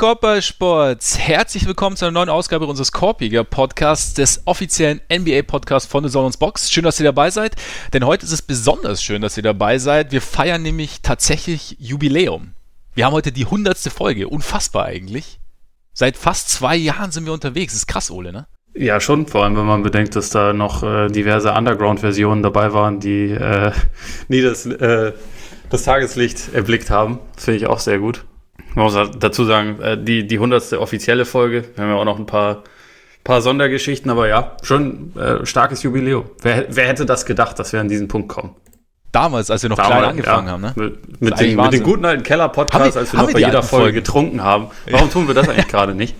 Korbballsports, herzlich willkommen zu einer neuen Ausgabe unseres Korpiger Podcasts, des offiziellen NBA-Podcasts von The Zone Box. Schön, dass ihr dabei seid, denn heute ist es besonders schön, dass ihr dabei seid. Wir feiern nämlich tatsächlich Jubiläum. Wir haben heute die hundertste Folge, unfassbar eigentlich. Seit fast zwei Jahren sind wir unterwegs, das ist krass, Ole, ne? Ja, schon, vor allem wenn man bedenkt, dass da noch äh, diverse Underground-Versionen dabei waren, die äh, nie das, äh, das Tageslicht erblickt haben. Finde ich auch sehr gut. Man muss dazu sagen, äh, die, die hundertste offizielle Folge. Wir haben ja auch noch ein paar, paar Sondergeschichten, aber ja, schon äh, starkes Jubiläum. Wer, wer hätte das gedacht, dass wir an diesen Punkt kommen? Damals, als wir noch Damals, klein angefangen ja, haben, ne? Mit, mit, den, mit den, guten alten Keller-Podcasts, als wir noch bei jeder Folge getrunken haben. Warum ja. tun wir das eigentlich gerade nicht?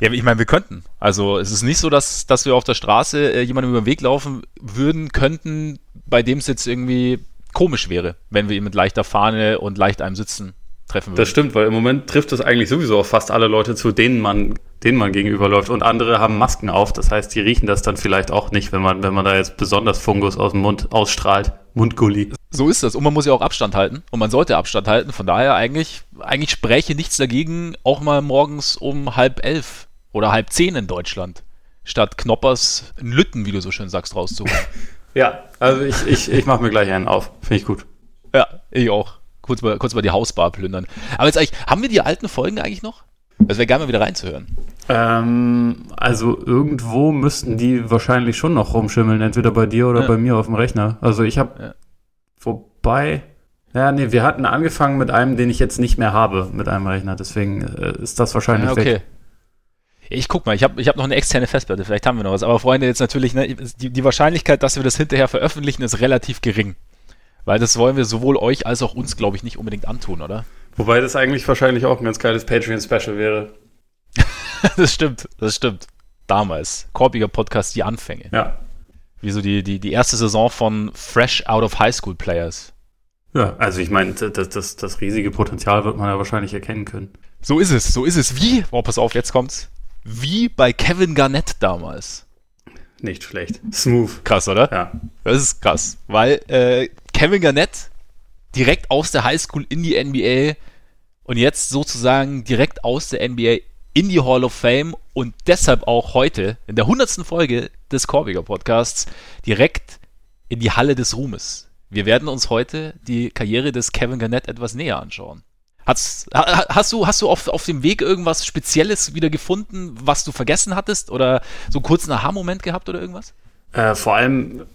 Ja, ich meine, wir könnten. Also es ist nicht so, dass, dass wir auf der Straße äh, jemandem über den Weg laufen würden, könnten, bei dem es jetzt irgendwie komisch wäre, wenn wir ihn mit leichter Fahne und leicht einem Sitzen treffen würde. Das stimmt, weil im Moment trifft es eigentlich sowieso auf fast alle Leute zu, denen man, denen man gegenüberläuft. Und andere haben Masken auf. Das heißt, die riechen das dann vielleicht auch nicht, wenn man, wenn man da jetzt besonders Fungus aus dem Mund ausstrahlt. Mundgulli. So ist das. Und man muss ja auch Abstand halten. Und man sollte Abstand halten. Von daher eigentlich, eigentlich spräche nichts dagegen, auch mal morgens um halb elf oder halb zehn in Deutschland, statt Knoppers in Lütten, wie du so schön sagst, rauszuholen. ja, also ich, ich, ich mache mir gleich einen auf. Finde ich gut. Ja, ich auch kurz mal, kurz mal die Hausbar plündern. Aber jetzt eigentlich, haben wir die alten Folgen eigentlich noch? Es wäre gerne mal wieder reinzuhören. Ähm, also irgendwo müssten die wahrscheinlich schon noch rumschimmeln, entweder bei dir oder ja. bei mir auf dem Rechner. Also ich habe ja. wobei, ja, nee, wir hatten angefangen mit einem, den ich jetzt nicht mehr habe, mit einem Rechner. Deswegen äh, ist das wahrscheinlich ja, okay. weg. Ich guck mal, ich habe ich hab noch eine externe Festplatte, vielleicht haben wir noch was. Aber Freunde, jetzt natürlich, ne, die, die Wahrscheinlichkeit, dass wir das hinterher veröffentlichen, ist relativ gering. Weil das wollen wir sowohl euch als auch uns, glaube ich, nicht unbedingt antun, oder? Wobei das eigentlich wahrscheinlich auch ein ganz geiles Patreon-Special wäre. das stimmt, das stimmt. Damals. Korbiger Podcast, die Anfänge. Ja. Wie so die, die, die erste Saison von Fresh Out of High School Players. Ja, also ich meine, das, das, das riesige Potenzial wird man ja wahrscheinlich erkennen können. So ist es, so ist es. Wie, oh, pass auf, jetzt kommt's. Wie bei Kevin Garnett damals. Nicht schlecht. Smooth. Krass, oder? Ja. Das ist krass, weil äh, Kevin Garnett direkt aus der Highschool in die NBA und jetzt sozusagen direkt aus der NBA in die Hall of Fame und deshalb auch heute in der hundertsten Folge des Korbiger Podcasts direkt in die Halle des Ruhmes. Wir werden uns heute die Karriere des Kevin Garnett etwas näher anschauen. Hast, hast du, hast du auf, auf dem Weg irgendwas Spezielles wieder gefunden, was du vergessen hattest? Oder so einen kurzen Aha-Moment gehabt oder irgendwas? Äh, vor allem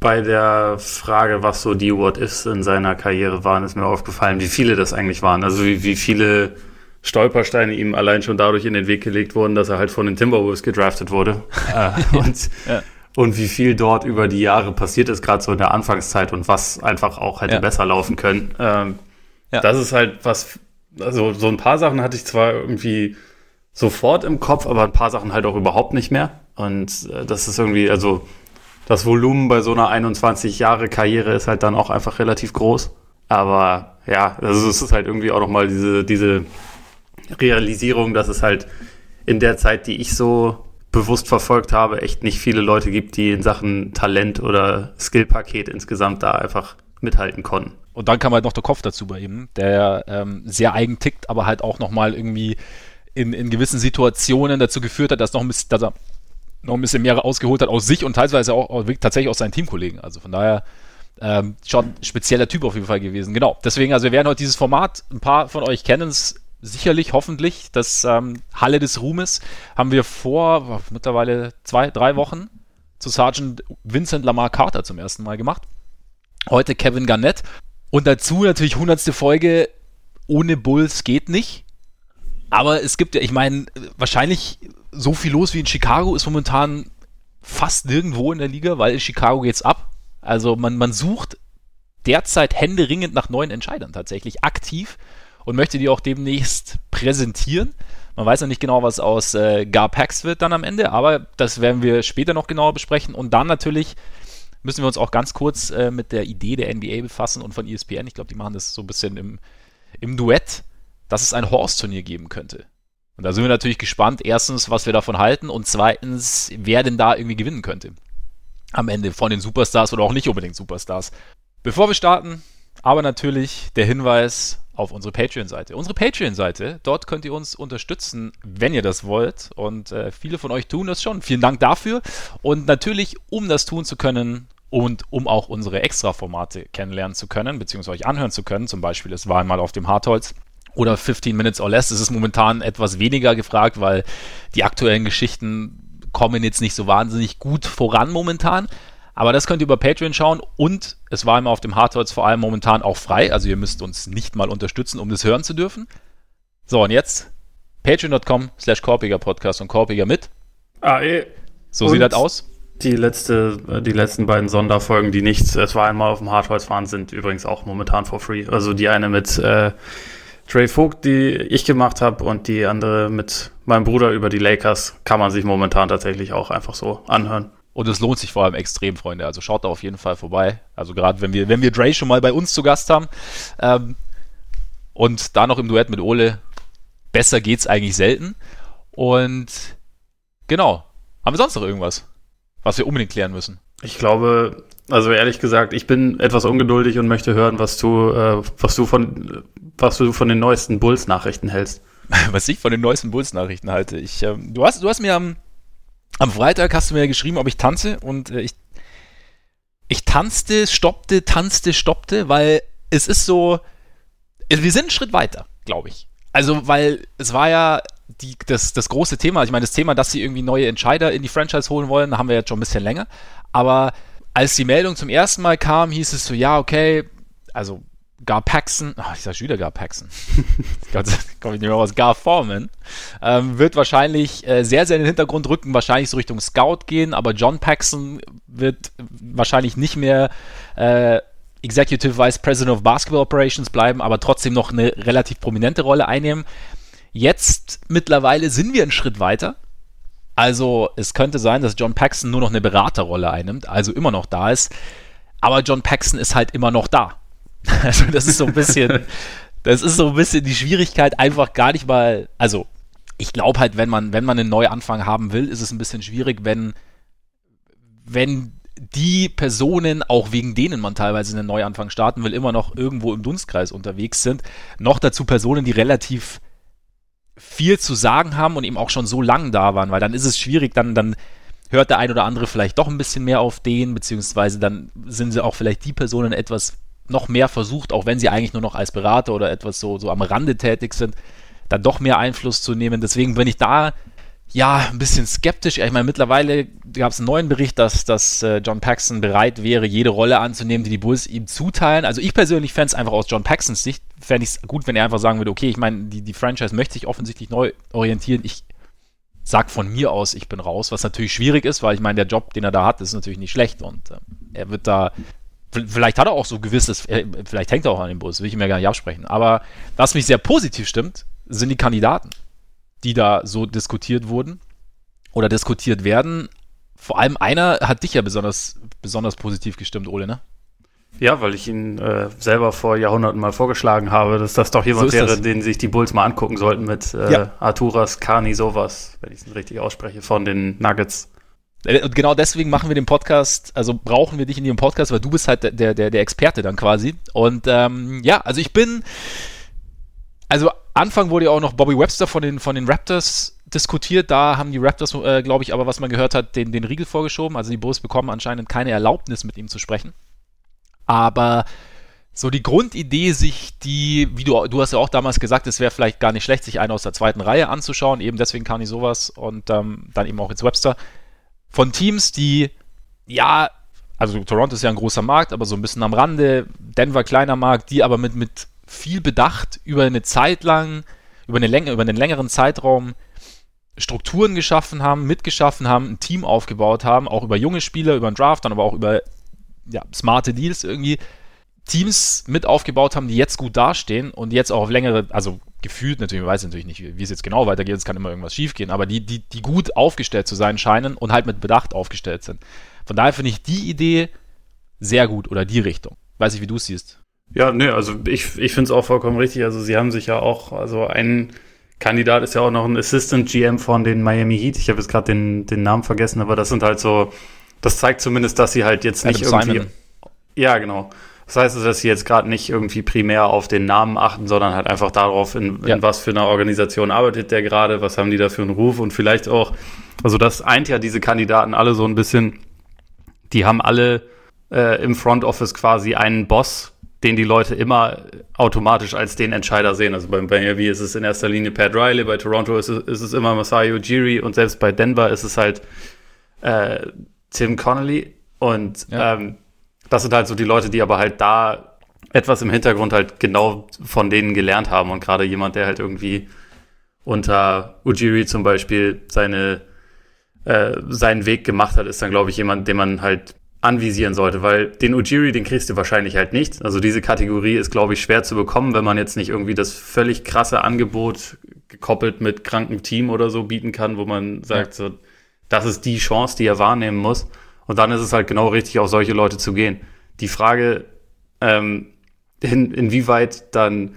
bei der Frage, was so die What-Ifs in seiner Karriere waren, ist mir aufgefallen, wie viele das eigentlich waren. Also wie, wie viele Stolpersteine ihm allein schon dadurch in den Weg gelegt wurden, dass er halt von den Timberwolves gedraftet wurde. äh, und, ja. und wie viel dort über die Jahre passiert ist, gerade so in der Anfangszeit und was einfach auch hätte ja. besser laufen können. Ähm, ja. Das ist halt was, also so ein paar Sachen hatte ich zwar irgendwie sofort im Kopf, aber ein paar Sachen halt auch überhaupt nicht mehr. Und äh, das ist irgendwie, also das Volumen bei so einer 21 Jahre Karriere ist halt dann auch einfach relativ groß. Aber ja, also es ist halt irgendwie auch nochmal diese, diese Realisierung, dass es halt in der Zeit, die ich so bewusst verfolgt habe, echt nicht viele Leute gibt, die in Sachen Talent oder Skillpaket insgesamt da einfach mithalten konnten. Und dann kam halt noch der Kopf dazu bei ihm, der ähm, sehr eigen tickt, aber halt auch nochmal irgendwie in, in gewissen Situationen dazu geführt hat, dass, noch ein bisschen, dass er noch ein bisschen mehr ausgeholt hat aus sich und teilweise auch, auch tatsächlich aus seinen Teamkollegen. Also von daher ähm, schon spezieller Typ auf jeden Fall gewesen. Genau. Deswegen, also wir werden heute dieses Format, ein paar von euch kennen es sicherlich, hoffentlich. Das ähm, Halle des Ruhmes haben wir vor mittlerweile zwei, drei Wochen zu Sergeant Vincent Lamar Carter zum ersten Mal gemacht. Heute Kevin Garnett. Und dazu natürlich hundertste Folge, ohne Bulls geht nicht. Aber es gibt ja, ich meine, wahrscheinlich so viel los wie in Chicago ist momentan fast nirgendwo in der Liga, weil in Chicago geht's ab. Also man, man sucht derzeit händeringend nach neuen Entscheidern tatsächlich aktiv und möchte die auch demnächst präsentieren. Man weiß noch nicht genau, was aus äh, Gar Pax wird dann am Ende, aber das werden wir später noch genauer besprechen. Und dann natürlich müssen wir uns auch ganz kurz äh, mit der Idee der NBA befassen und von ESPN. Ich glaube, die machen das so ein bisschen im, im Duett, dass es ein Horse-Turnier geben könnte. Und da sind wir natürlich gespannt, erstens, was wir davon halten und zweitens, wer denn da irgendwie gewinnen könnte. Am Ende von den Superstars oder auch nicht unbedingt Superstars. Bevor wir starten, aber natürlich der Hinweis auf unsere Patreon-Seite. Unsere Patreon-Seite, dort könnt ihr uns unterstützen, wenn ihr das wollt. Und äh, viele von euch tun das schon. Vielen Dank dafür. Und natürlich, um das tun zu können, und um auch unsere Extra-Formate kennenlernen zu können, beziehungsweise euch anhören zu können, zum Beispiel, es war einmal auf dem Hartholz oder 15 Minutes or Less, es ist momentan etwas weniger gefragt, weil die aktuellen Geschichten kommen jetzt nicht so wahnsinnig gut voran momentan. Aber das könnt ihr über Patreon schauen und es war immer auf dem Hardholz vor allem momentan auch frei. Also ihr müsst uns nicht mal unterstützen, um das hören zu dürfen. So, und jetzt patreon.com slash Korpiger Podcast und Korpiger mit. Ah, eh. So und sieht das aus. Die, letzte, äh, die letzten beiden Sonderfolgen, die nichts, es war einmal auf dem Hardholz waren, sind übrigens auch momentan for free. Also die eine mit äh, Trey Vogt, die ich gemacht habe, und die andere mit meinem Bruder über die Lakers, kann man sich momentan tatsächlich auch einfach so anhören. Und es lohnt sich vor allem extrem, Freunde. Also schaut da auf jeden Fall vorbei. Also gerade wenn wir, wenn wir Dre schon mal bei uns zu Gast haben ähm, und da noch im Duett mit Ole, besser geht's eigentlich selten. Und genau. Haben wir sonst noch irgendwas? was wir unbedingt klären müssen. Ich glaube, also ehrlich gesagt, ich bin etwas ungeduldig und möchte hören, was du, äh, was du von, was du von den neuesten Bulls-Nachrichten hältst. was ich von den neuesten Bulls-Nachrichten halte. Ich, ähm, du hast, du hast mir am, am Freitag hast du mir geschrieben, ob ich tanze und äh, ich, ich tanzte, stoppte, tanzte, stoppte, weil es ist so, wir sind einen Schritt weiter, glaube ich. Also, weil es war ja die, das, das große Thema, ich meine, das Thema, dass sie irgendwie neue Entscheider in die Franchise holen wollen, haben wir jetzt schon ein bisschen länger. Aber als die Meldung zum ersten Mal kam, hieß es so, ja, okay, also Gar Paxson, oh, ich sag schon wieder Gar Paxson, komme ich nicht mehr raus, Gar Foreman, ähm, wird wahrscheinlich äh, sehr, sehr in den Hintergrund rücken, wahrscheinlich so Richtung Scout gehen, aber John Paxson wird wahrscheinlich nicht mehr äh, Executive Vice President of Basketball Operations bleiben, aber trotzdem noch eine relativ prominente Rolle einnehmen. Jetzt mittlerweile sind wir einen Schritt weiter. Also es könnte sein, dass John Paxson nur noch eine Beraterrolle einnimmt, also immer noch da ist. Aber John Paxson ist halt immer noch da. Also das ist so ein bisschen, das ist so ein bisschen die Schwierigkeit, einfach gar nicht mal. Also ich glaube halt, wenn man, wenn man einen Neuanfang haben will, ist es ein bisschen schwierig, wenn, wenn die Personen, auch wegen denen man teilweise einen Neuanfang starten will, immer noch irgendwo im Dunstkreis unterwegs sind. Noch dazu Personen, die relativ viel zu sagen haben und eben auch schon so lang da waren, weil dann ist es schwierig, dann, dann hört der ein oder andere vielleicht doch ein bisschen mehr auf den, beziehungsweise dann sind sie auch vielleicht die Personen etwas noch mehr versucht, auch wenn sie eigentlich nur noch als Berater oder etwas so, so am Rande tätig sind, dann doch mehr Einfluss zu nehmen. Deswegen bin ich da ja, ein bisschen skeptisch. Ich meine, mittlerweile gab es einen neuen Bericht, dass, dass äh, John Paxson bereit wäre, jede Rolle anzunehmen, die die Bulls ihm zuteilen. Also ich persönlich fände es einfach aus John Paxsons Sicht, fände ich es gut, wenn er einfach sagen würde, okay, ich meine, die, die Franchise möchte sich offensichtlich neu orientieren. Ich sag von mir aus, ich bin raus, was natürlich schwierig ist, weil ich meine, der Job, den er da hat, ist natürlich nicht schlecht und äh, er wird da Vielleicht hat er auch so gewisses, äh, vielleicht hängt er auch an dem Bus, will ich mir gar nicht absprechen. Aber was mich sehr positiv stimmt, sind die Kandidaten die da so diskutiert wurden oder diskutiert werden. Vor allem einer hat dich ja besonders, besonders positiv gestimmt, Ole, ne? Ja, weil ich ihn äh, selber vor Jahrhunderten mal vorgeschlagen habe, dass das doch jemand so wäre, das. den sich die Bulls mal angucken sollten mit äh, ja. Arturas Kani sowas, wenn ich es richtig ausspreche, von den Nuggets. Äh, und genau deswegen machen wir den Podcast, also brauchen wir dich in dem Podcast, weil du bist halt der, der, der Experte dann quasi. Und ähm, ja, also ich bin, also Anfang wurde ja auch noch Bobby Webster von den, von den Raptors diskutiert. Da haben die Raptors, äh, glaube ich, aber was man gehört hat, den, den Riegel vorgeschoben. Also die Bulls bekommen anscheinend keine Erlaubnis, mit ihm zu sprechen. Aber so die Grundidee, sich die, wie du, du hast ja auch damals gesagt, es wäre vielleicht gar nicht schlecht, sich einen aus der zweiten Reihe anzuschauen. Eben deswegen kann ich sowas und ähm, dann eben auch jetzt Webster. Von Teams, die, ja, also Toronto ist ja ein großer Markt, aber so ein bisschen am Rande. Denver kleiner Markt, die aber mit, mit viel bedacht über eine Zeit lang, über, eine Länge, über einen längeren Zeitraum Strukturen geschaffen haben, mitgeschaffen haben, ein Team aufgebaut haben, auch über junge Spieler, über den Draft, dann aber auch über ja, smarte Deals irgendwie. Teams mit aufgebaut haben, die jetzt gut dastehen und jetzt auch auf längere, also gefühlt natürlich, man weiß natürlich nicht, wie, wie es jetzt genau weitergeht, es kann immer irgendwas schiefgehen, aber die, die, die gut aufgestellt zu sein scheinen und halt mit Bedacht aufgestellt sind. Von daher finde ich die Idee sehr gut oder die Richtung. Weiß ich, wie du es siehst. Ja, ne, also ich, ich finde es auch vollkommen richtig. Also sie haben sich ja auch, also ein Kandidat ist ja auch noch ein Assistant GM von den Miami Heat. Ich habe jetzt gerade den, den Namen vergessen, aber das sind halt so, das zeigt zumindest, dass sie halt jetzt nicht Adam irgendwie. Simon. Ja, genau. Das heißt, dass sie jetzt gerade nicht irgendwie primär auf den Namen achten, sondern halt einfach darauf, in, ja. in was für einer Organisation arbeitet der gerade, was haben die da für einen Ruf und vielleicht auch, also das eint ja diese Kandidaten alle so ein bisschen, die haben alle äh, im Front Office quasi einen Boss, den die Leute immer automatisch als den Entscheider sehen. Also bei Miami ist es in erster Linie Pat Riley, bei Toronto ist es, ist es immer Masai Ujiri und selbst bei Denver ist es halt äh, Tim Connolly. Und ja. ähm, das sind halt so die Leute, die aber halt da etwas im Hintergrund halt genau von denen gelernt haben. Und gerade jemand, der halt irgendwie unter Ujiri zum Beispiel seine, äh, seinen Weg gemacht hat, ist dann, glaube ich, jemand, den man halt anvisieren sollte, weil den Ujiri, den kriegst du wahrscheinlich halt nicht. Also diese Kategorie ist, glaube ich, schwer zu bekommen, wenn man jetzt nicht irgendwie das völlig krasse Angebot gekoppelt mit krankem Team oder so bieten kann, wo man sagt, ja. so, das ist die Chance, die er wahrnehmen muss. Und dann ist es halt genau richtig, auf solche Leute zu gehen. Die Frage, ähm, in, inwieweit dann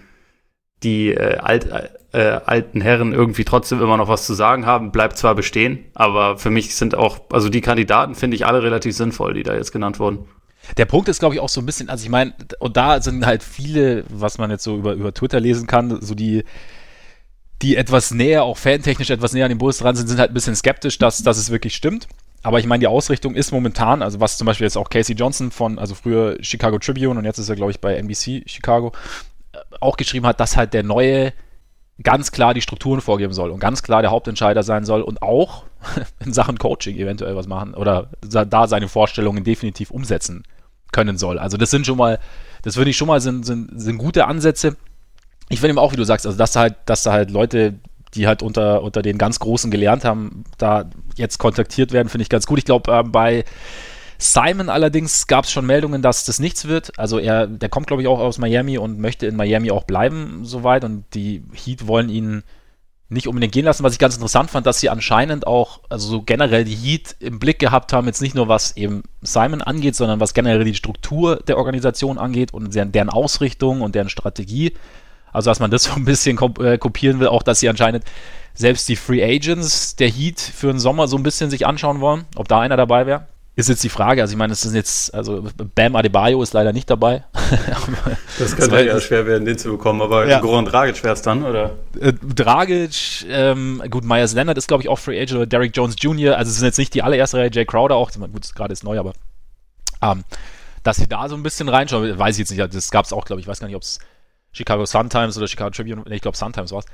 die äh, alt, äh, alten Herren irgendwie trotzdem immer noch was zu sagen haben, bleibt zwar bestehen, aber für mich sind auch, also die Kandidaten finde ich alle relativ sinnvoll, die da jetzt genannt wurden. Der Punkt ist, glaube ich, auch so ein bisschen, also ich meine, und da sind halt viele, was man jetzt so über, über Twitter lesen kann, so die, die etwas näher, auch fantechnisch etwas näher an den Bulls dran sind, sind halt ein bisschen skeptisch, dass, dass es wirklich stimmt. Aber ich meine, die Ausrichtung ist momentan, also was zum Beispiel jetzt auch Casey Johnson von, also früher Chicago Tribune und jetzt ist er, glaube ich, bei NBC Chicago, auch geschrieben hat, dass halt der neue ganz klar die Strukturen vorgeben soll und ganz klar der Hauptentscheider sein soll und auch in Sachen Coaching eventuell was machen oder da seine Vorstellungen definitiv umsetzen können soll. Also das sind schon mal, das würde ich schon mal sind, sind, sind gute Ansätze. Ich finde eben auch, wie du sagst, also dass da halt, dass da halt Leute die halt unter, unter den ganz Großen gelernt haben, da jetzt kontaktiert werden, finde ich ganz gut. Ich glaube, äh, bei Simon allerdings gab es schon Meldungen, dass das nichts wird. Also er, der kommt, glaube ich, auch aus Miami und möchte in Miami auch bleiben, soweit. Und die Heat wollen ihn nicht unbedingt gehen lassen. Was ich ganz interessant fand, dass sie anscheinend auch, also so generell die Heat im Blick gehabt haben, jetzt nicht nur was eben Simon angeht, sondern was generell die Struktur der Organisation angeht und deren Ausrichtung und deren Strategie. Also, dass man das so ein bisschen äh, kopieren will, auch dass sie anscheinend selbst die Free Agents der Heat für den Sommer so ein bisschen sich anschauen wollen, ob da einer dabei wäre. Ist jetzt die Frage, also ich meine, es ist jetzt, also Bam Adebayo ist leider nicht dabei. das könnte ja schwer werden, den zu bekommen, aber ja. Goran Dragic wäre es dann, oder? Äh, Dragic, ähm, gut, Myers Leonard ist, glaube ich, auch Free Agent oder Derek Jones Jr., also es sind jetzt nicht die allererste Reihe, Jay Crowder auch, gut, gerade ist neu, aber ähm, dass sie da so ein bisschen reinschauen, weiß ich jetzt nicht, das gab es auch, glaube ich, weiß gar nicht, ob es Chicago Sun-Times oder Chicago Tribune, ich glaube Sun-Times war es.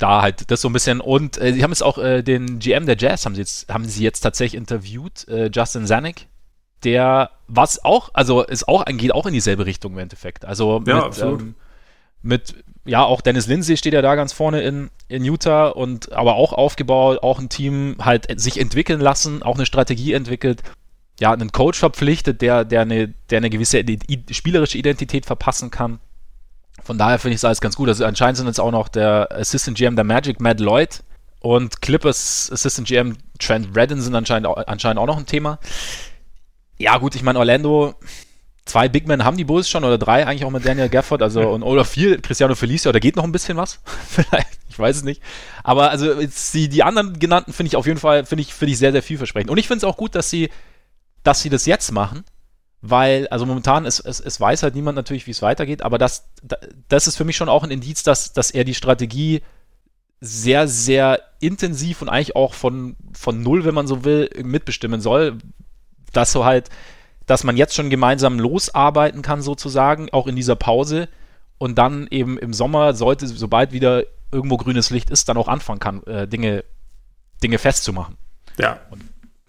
Da halt das so ein bisschen und äh, sie haben jetzt auch äh, den GM der Jazz haben sie jetzt haben sie jetzt tatsächlich interviewt, äh, Justin Zanuck, der was auch, also ist auch geht auch in dieselbe Richtung im Endeffekt. Also ja, mit, ähm, mit ja, auch Dennis Lindsay steht ja da ganz vorne in, in Utah und aber auch aufgebaut, auch ein Team halt sich entwickeln lassen, auch eine Strategie entwickelt, ja, einen Coach verpflichtet, der, der eine, der eine gewisse spielerische Identität verpassen kann. Von daher finde ich es alles ganz gut. Also anscheinend sind jetzt auch noch der Assistant GM der Magic, Matt Lloyd, und Clippers Assistant GM Trent Redden sind anscheinend auch, anscheinend auch noch ein Thema. Ja, gut, ich meine, Orlando, zwei Big Men haben die Bulls schon oder drei eigentlich auch mit Daniel Gafford, also und, oder vier, Cristiano Felicio, da geht noch ein bisschen was. Vielleicht, ich weiß es nicht. Aber also die, die anderen genannten finde ich auf jeden Fall, finde ich, finde ich sehr, sehr vielversprechend. Und ich finde es auch gut, dass sie, dass sie das jetzt machen weil, also momentan, es, es, es weiß halt niemand natürlich, wie es weitergeht, aber das, das ist für mich schon auch ein Indiz, dass, dass er die Strategie sehr, sehr intensiv und eigentlich auch von, von null, wenn man so will, mitbestimmen soll. Dass so halt, dass man jetzt schon gemeinsam losarbeiten kann, sozusagen, auch in dieser Pause und dann eben im Sommer, sollte, sobald wieder irgendwo grünes Licht ist, dann auch anfangen kann, äh, Dinge, Dinge festzumachen. Ja. Und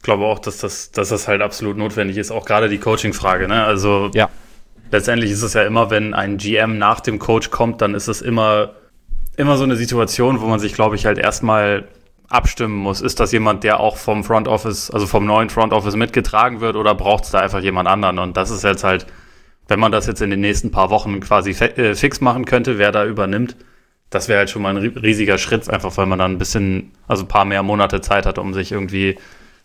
glaube auch, dass das, dass das halt absolut notwendig ist. Auch gerade die Coaching-Frage. Ne? Also ja. letztendlich ist es ja immer, wenn ein GM nach dem Coach kommt, dann ist es immer, immer so eine Situation, wo man sich, glaube ich, halt erstmal abstimmen muss. Ist das jemand, der auch vom Front Office, also vom neuen Front Office mitgetragen wird oder braucht es da einfach jemand anderen? Und das ist jetzt halt, wenn man das jetzt in den nächsten paar Wochen quasi äh, fix machen könnte, wer da übernimmt, das wäre halt schon mal ein riesiger Schritt, einfach weil man dann ein bisschen, also ein paar mehr Monate Zeit hat, um sich irgendwie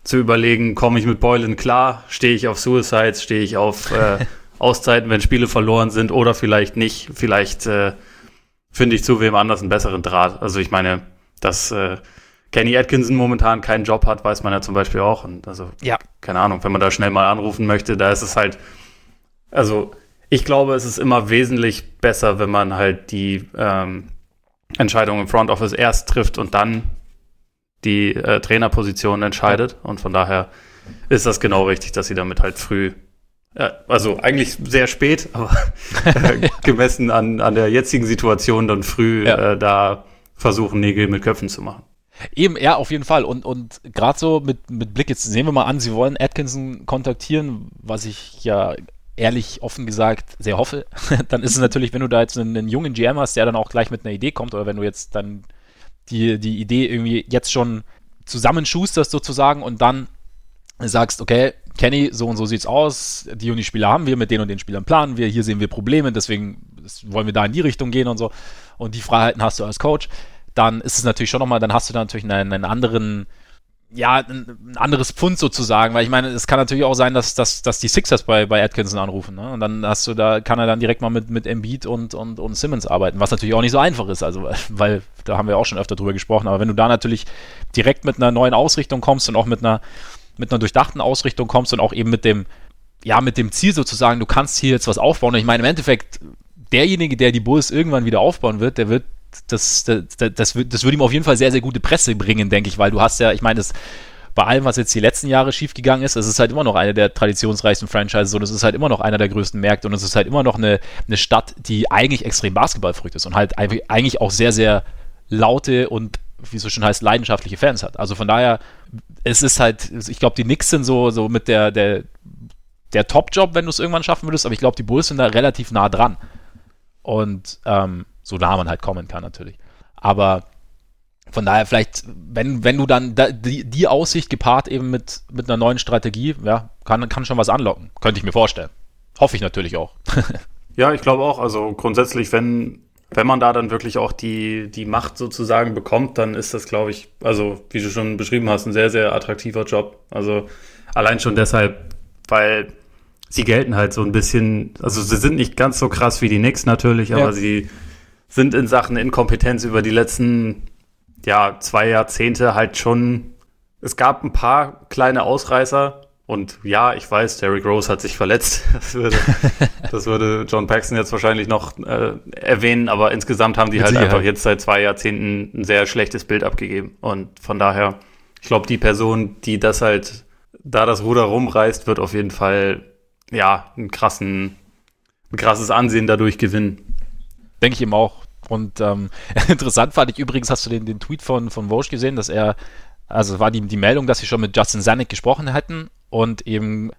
zu überlegen, komme ich mit Boylan klar, stehe ich auf Suicides, stehe ich auf äh, Auszeiten, wenn Spiele verloren sind oder vielleicht nicht. Vielleicht äh, finde ich zu wem anders einen besseren Draht. Also ich meine, dass äh, Kenny Atkinson momentan keinen Job hat, weiß man ja zum Beispiel auch. Und also, ja. keine Ahnung, wenn man da schnell mal anrufen möchte, da ist es halt, also ich glaube, es ist immer wesentlich besser, wenn man halt die ähm, Entscheidung im Front Office erst trifft und dann die äh, Trainerposition entscheidet. Und von daher ist das genau richtig, dass sie damit halt früh, äh, also eigentlich sehr spät, aber äh, gemessen an, an der jetzigen Situation dann früh ja. äh, da versuchen, Nägel mit Köpfen zu machen. Eben, ja, auf jeden Fall. Und, und gerade so mit, mit Blick, jetzt sehen wir mal an, Sie wollen Atkinson kontaktieren, was ich ja ehrlich, offen gesagt, sehr hoffe. dann ist es natürlich, wenn du da jetzt einen, einen, jungen GM hast, der dann auch gleich mit einer Idee kommt, oder wenn du jetzt dann die, die Idee irgendwie jetzt schon zusammenschusterst sozusagen und dann sagst, okay, Kenny, so und so sieht's aus, die und die Spieler haben wir, mit den und den Spielern planen wir, hier sehen wir Probleme, deswegen wollen wir da in die Richtung gehen und so. Und die Freiheiten hast du als Coach dann ist es natürlich schon nochmal, dann hast du da natürlich einen, einen anderen, ja, ein, anderes Pfund sozusagen, weil ich meine, es kann natürlich auch sein, dass, dass, dass die Sixers bei, bei Atkinson anrufen, ne? Und dann hast du da, kann er dann direkt mal mit, mit Embiid und, und, und Simmons arbeiten, was natürlich auch nicht so einfach ist, also, weil, da haben wir auch schon öfter drüber gesprochen, aber wenn du da natürlich direkt mit einer neuen Ausrichtung kommst und auch mit einer, mit einer durchdachten Ausrichtung kommst und auch eben mit dem, ja, mit dem Ziel sozusagen, du kannst hier jetzt was aufbauen. Und ich meine, im Endeffekt, derjenige, der die Bulls irgendwann wieder aufbauen wird, der wird das, das, das, das, würde ihm auf jeden Fall sehr, sehr gute Presse bringen, denke ich, weil du hast ja, ich meine, das bei allem, was jetzt die letzten Jahre schiefgegangen ist, es ist halt immer noch eine der traditionsreichsten Franchises und es ist halt immer noch einer der größten Märkte und es ist halt immer noch eine, eine Stadt, die eigentlich extrem basketballverrückt ist und halt eigentlich auch sehr, sehr laute und wie es so schön heißt, leidenschaftliche Fans hat. Also von daher, es ist halt, ich glaube, die Knicks sind so, so mit der, der, der Top-Job, wenn du es irgendwann schaffen würdest, aber ich glaube, die Bulls sind da relativ nah dran. Und ähm, so nah man halt kommen kann natürlich. Aber von daher vielleicht, wenn, wenn du dann da, die, die Aussicht gepaart eben mit, mit einer neuen Strategie, ja, kann, kann schon was anlocken. Könnte ich mir vorstellen. Hoffe ich natürlich auch. ja, ich glaube auch. Also grundsätzlich, wenn, wenn man da dann wirklich auch die, die Macht sozusagen bekommt, dann ist das, glaube ich, also wie du schon beschrieben hast, ein sehr, sehr attraktiver Job. Also allein schon deshalb, weil sie gelten halt so ein bisschen, also sie sind nicht ganz so krass wie die Knicks natürlich, aber ja. sie sind in Sachen Inkompetenz über die letzten ja, zwei Jahrzehnte halt schon. Es gab ein paar kleine Ausreißer. Und ja, ich weiß, Derrick Rose hat sich verletzt. Das würde, das würde John Paxson jetzt wahrscheinlich noch äh, erwähnen, aber insgesamt haben die halt einfach jetzt seit zwei Jahrzehnten ein sehr schlechtes Bild abgegeben. Und von daher, ich glaube, die Person, die das halt da das Ruder rumreißt, wird auf jeden Fall ja einen krassen, ein krasses Ansehen dadurch gewinnen. Denke ich ihm auch. Und ähm, interessant fand ich übrigens, hast du den, den Tweet von, von Vosch gesehen, dass er, also war die, die Meldung, dass sie schon mit Justin Zanuck gesprochen hätten und eben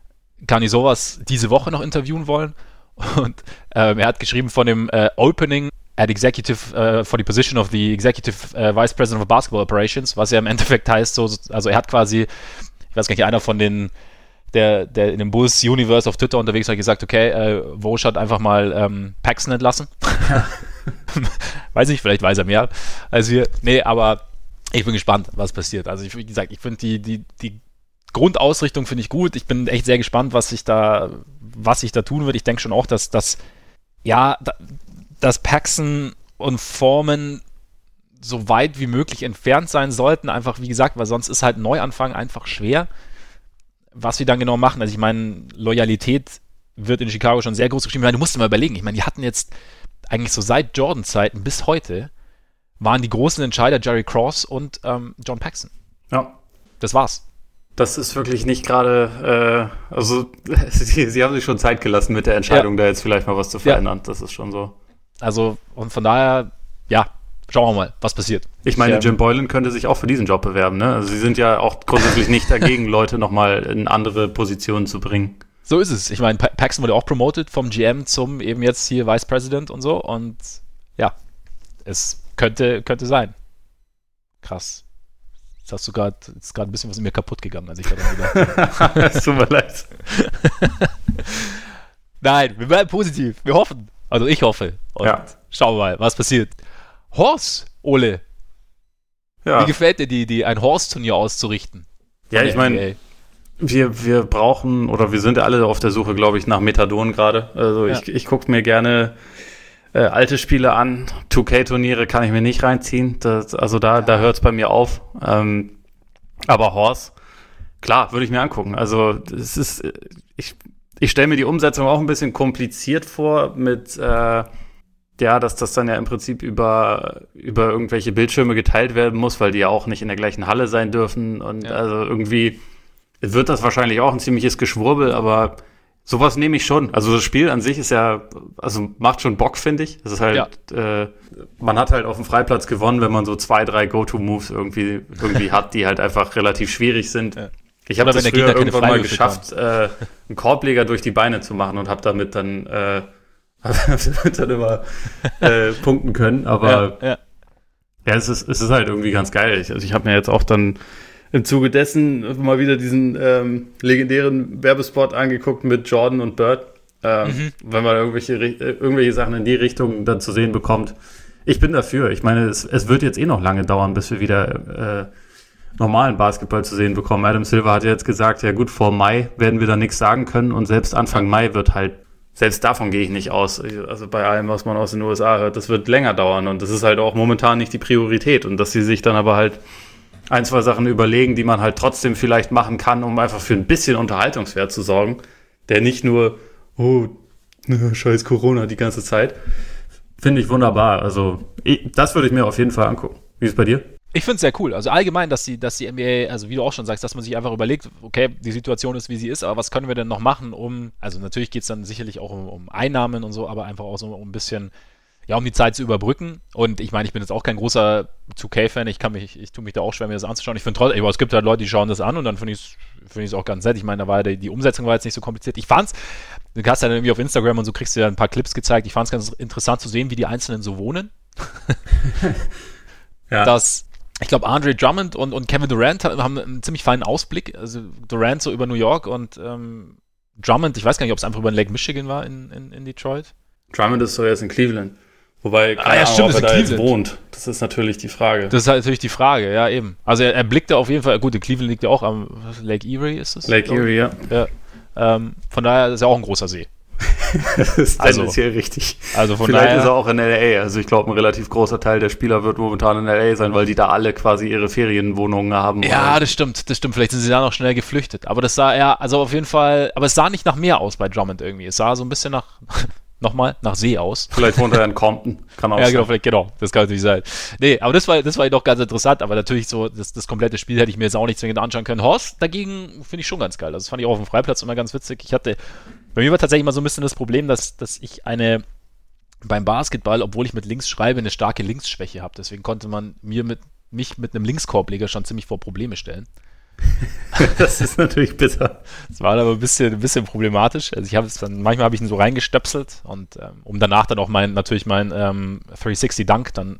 kann ich sowas diese Woche noch interviewen wollen. Und ähm, er hat geschrieben von dem äh, Opening at Executive uh, for the position of the Executive uh, Vice President of Basketball Operations, was ja im Endeffekt heißt, so, also er hat quasi, ich weiß gar nicht, einer von den der, der in dem Bulls Universe auf Twitter unterwegs hat gesagt, okay, äh, Vosch hat einfach mal ähm, Paxson entlassen. weiß nicht, vielleicht weiß er mehr als wir. Nee, aber ich bin gespannt, was passiert. Also ich, wie gesagt, ich finde die, die, die Grundausrichtung finde ich gut. Ich bin echt sehr gespannt, was sich da, was sich da tun wird. Ich denke schon auch, dass, dass ja, dass Paxson und Formen so weit wie möglich entfernt sein sollten. Einfach, wie gesagt, weil sonst ist halt Neuanfang einfach schwer was sie dann genau machen. Also ich meine, Loyalität wird in Chicago schon sehr groß geschrieben. Ich meine, du musst dir mal überlegen, ich meine, die hatten jetzt eigentlich so seit Jordan-Zeiten bis heute waren die großen Entscheider Jerry Cross und ähm, John Paxson. Ja. Das war's. Das ist wirklich nicht gerade, äh, also sie, sie, haben sich schon Zeit gelassen mit der Entscheidung, ja. da jetzt vielleicht mal was zu verändern. Ja. Das ist schon so. Also, und von daher, ja, schauen wir mal, was passiert. Ich meine, ähm, Jim Boylan könnte sich auch für diesen Job bewerben. Ne? Also sie sind ja auch grundsätzlich nicht dagegen, Leute nochmal in andere Positionen zu bringen. So ist es. Ich meine, Paxton wurde auch promoted vom GM zum eben jetzt hier Vice President und so. Und ja, es könnte, könnte sein. Krass. Jetzt hast du gerade, ist gerade ein bisschen was in mir kaputt gegangen, als ich da wieder. Es tut mir leid. Nein, wir bleiben positiv. Wir hoffen. Also ich hoffe. Und ja. schauen wir mal, was passiert. Horse, Ole. Ja. Wie gefällt dir die Idee, ein Horse-Turnier auszurichten? Ja, ich meine, wir, wir brauchen, oder wir sind alle auf der Suche, glaube ich, nach Methadon gerade. Also ja. ich, ich gucke mir gerne äh, alte Spiele an. 2K-Turniere kann ich mir nicht reinziehen. Das, also da, da hört es bei mir auf. Ähm, aber Horse, klar, würde ich mir angucken. Also es ist, ich, ich stelle mir die Umsetzung auch ein bisschen kompliziert vor mit, äh, ja, dass das dann ja im Prinzip über, über irgendwelche Bildschirme geteilt werden muss, weil die ja auch nicht in der gleichen Halle sein dürfen. Und ja. also irgendwie wird das wahrscheinlich auch ein ziemliches Geschwurbel, aber sowas nehme ich schon. Also das Spiel an sich ist ja, also macht schon Bock, finde ich. Es ist halt, ja. äh, man hat halt auf dem Freiplatz gewonnen, wenn man so zwei, drei Go-To-Moves irgendwie, irgendwie hat, die halt einfach relativ schwierig sind. Ja. Ich habe das früher irgendwann mal geschafft, äh, einen Korbleger durch die Beine zu machen und habe damit dann, äh, dann immer äh, punkten können. Aber ja, ja. ja, es, ist, es ist halt irgendwie ganz geil. Ich, also ich habe mir jetzt auch dann im Zuge dessen mal wieder diesen ähm, legendären Werbespot angeguckt mit Jordan und Bird. Äh, mhm. Wenn man irgendwelche, äh, irgendwelche Sachen in die Richtung dann zu sehen bekommt. Ich bin dafür. Ich meine, es, es wird jetzt eh noch lange dauern, bis wir wieder äh, normalen Basketball zu sehen bekommen. Adam Silver hat ja jetzt gesagt, ja gut, vor Mai werden wir da nichts sagen können und selbst Anfang Mai wird halt, selbst davon gehe ich nicht aus. Also bei allem, was man aus den USA hört, das wird länger dauern und das ist halt auch momentan nicht die Priorität und dass sie sich dann aber halt ein, zwei Sachen überlegen, die man halt trotzdem vielleicht machen kann, um einfach für ein bisschen Unterhaltungswert zu sorgen, der nicht nur, oh, scheiß Corona die ganze Zeit. Finde ich wunderbar. Also, das würde ich mir auf jeden Fall angucken. Wie ist es bei dir? Ich finde es sehr cool. Also allgemein, dass die, dass die NBA, also wie du auch schon sagst, dass man sich einfach überlegt, okay, die Situation ist, wie sie ist, aber was können wir denn noch machen, um, also natürlich geht es dann sicherlich auch um, um, Einnahmen und so, aber einfach auch so um ein bisschen, ja, um die Zeit zu überbrücken. Und ich meine, ich bin jetzt auch kein großer 2K-Fan, ich kann mich, ich tue mich da auch schwer, mir das anzuschauen. Ich finde trotzdem, es gibt halt Leute, die schauen das an und dann finde ich es find auch ganz nett. Ich meine, da war die, die Umsetzung war jetzt nicht so kompliziert. Ich fand's, du hast ja dann irgendwie auf Instagram und so kriegst du ja ein paar Clips gezeigt. Ich fand es ganz interessant zu sehen, wie die Einzelnen so wohnen. ja. Das, ich glaube, Andre Drummond und, und Kevin Durant haben einen ziemlich feinen Ausblick. Also Durant so über New York und ähm, Drummond, ich weiß gar nicht, ob es einfach über den Lake Michigan war in, in, in Detroit. Drummond ist so jetzt in Cleveland. Wobei, keine ah, ja, stimmt, Ahnung, ob er da jetzt wohnt. Das ist natürlich die Frage. Das ist halt natürlich die Frage, ja, eben. Also er, er blickte auf jeden Fall, gut, in Cleveland liegt ja auch am Lake Erie, ist es? Lake Erie, ja. ja. Ähm, von daher ist er auch ein großer See. das ist also, richtig. Also von Vielleicht daher, ist er auch in LA. Also ich glaube, ein relativ großer Teil der Spieler wird momentan in LA sein, weil die da alle quasi ihre Ferienwohnungen haben. Ja, oder? das stimmt, das stimmt. Vielleicht sind sie da noch schnell geflüchtet. Aber das sah ja, also auf jeden Fall, aber es sah nicht nach mehr aus bei Drummond irgendwie. Es sah so ein bisschen nach, nochmal, nach See aus. Vielleicht wohnt er in Compton. Kann auch ja, genau, vielleicht, genau. Das kann natürlich sein. Nee, aber das war, das war doch ganz interessant. Aber natürlich so, das, das komplette Spiel hätte ich mir jetzt auch nicht zwingend anschauen können. Horst dagegen finde ich schon ganz geil. Also das fand ich auch auf dem Freiplatz immer ganz witzig. Ich hatte bei mir war tatsächlich mal so ein bisschen das Problem, dass, dass ich eine beim Basketball, obwohl ich mit links schreibe, eine starke Linksschwäche habe. Deswegen konnte man mir mit, mich mit einem Linkskorbleger schon ziemlich vor Probleme stellen. das ist natürlich bitter. Das war aber ein bisschen, ein bisschen problematisch. Also ich habe es dann, manchmal habe ich ihn so reingestöpselt und ähm, um danach dann auch mein, natürlich mein ähm, 360 Dunk dann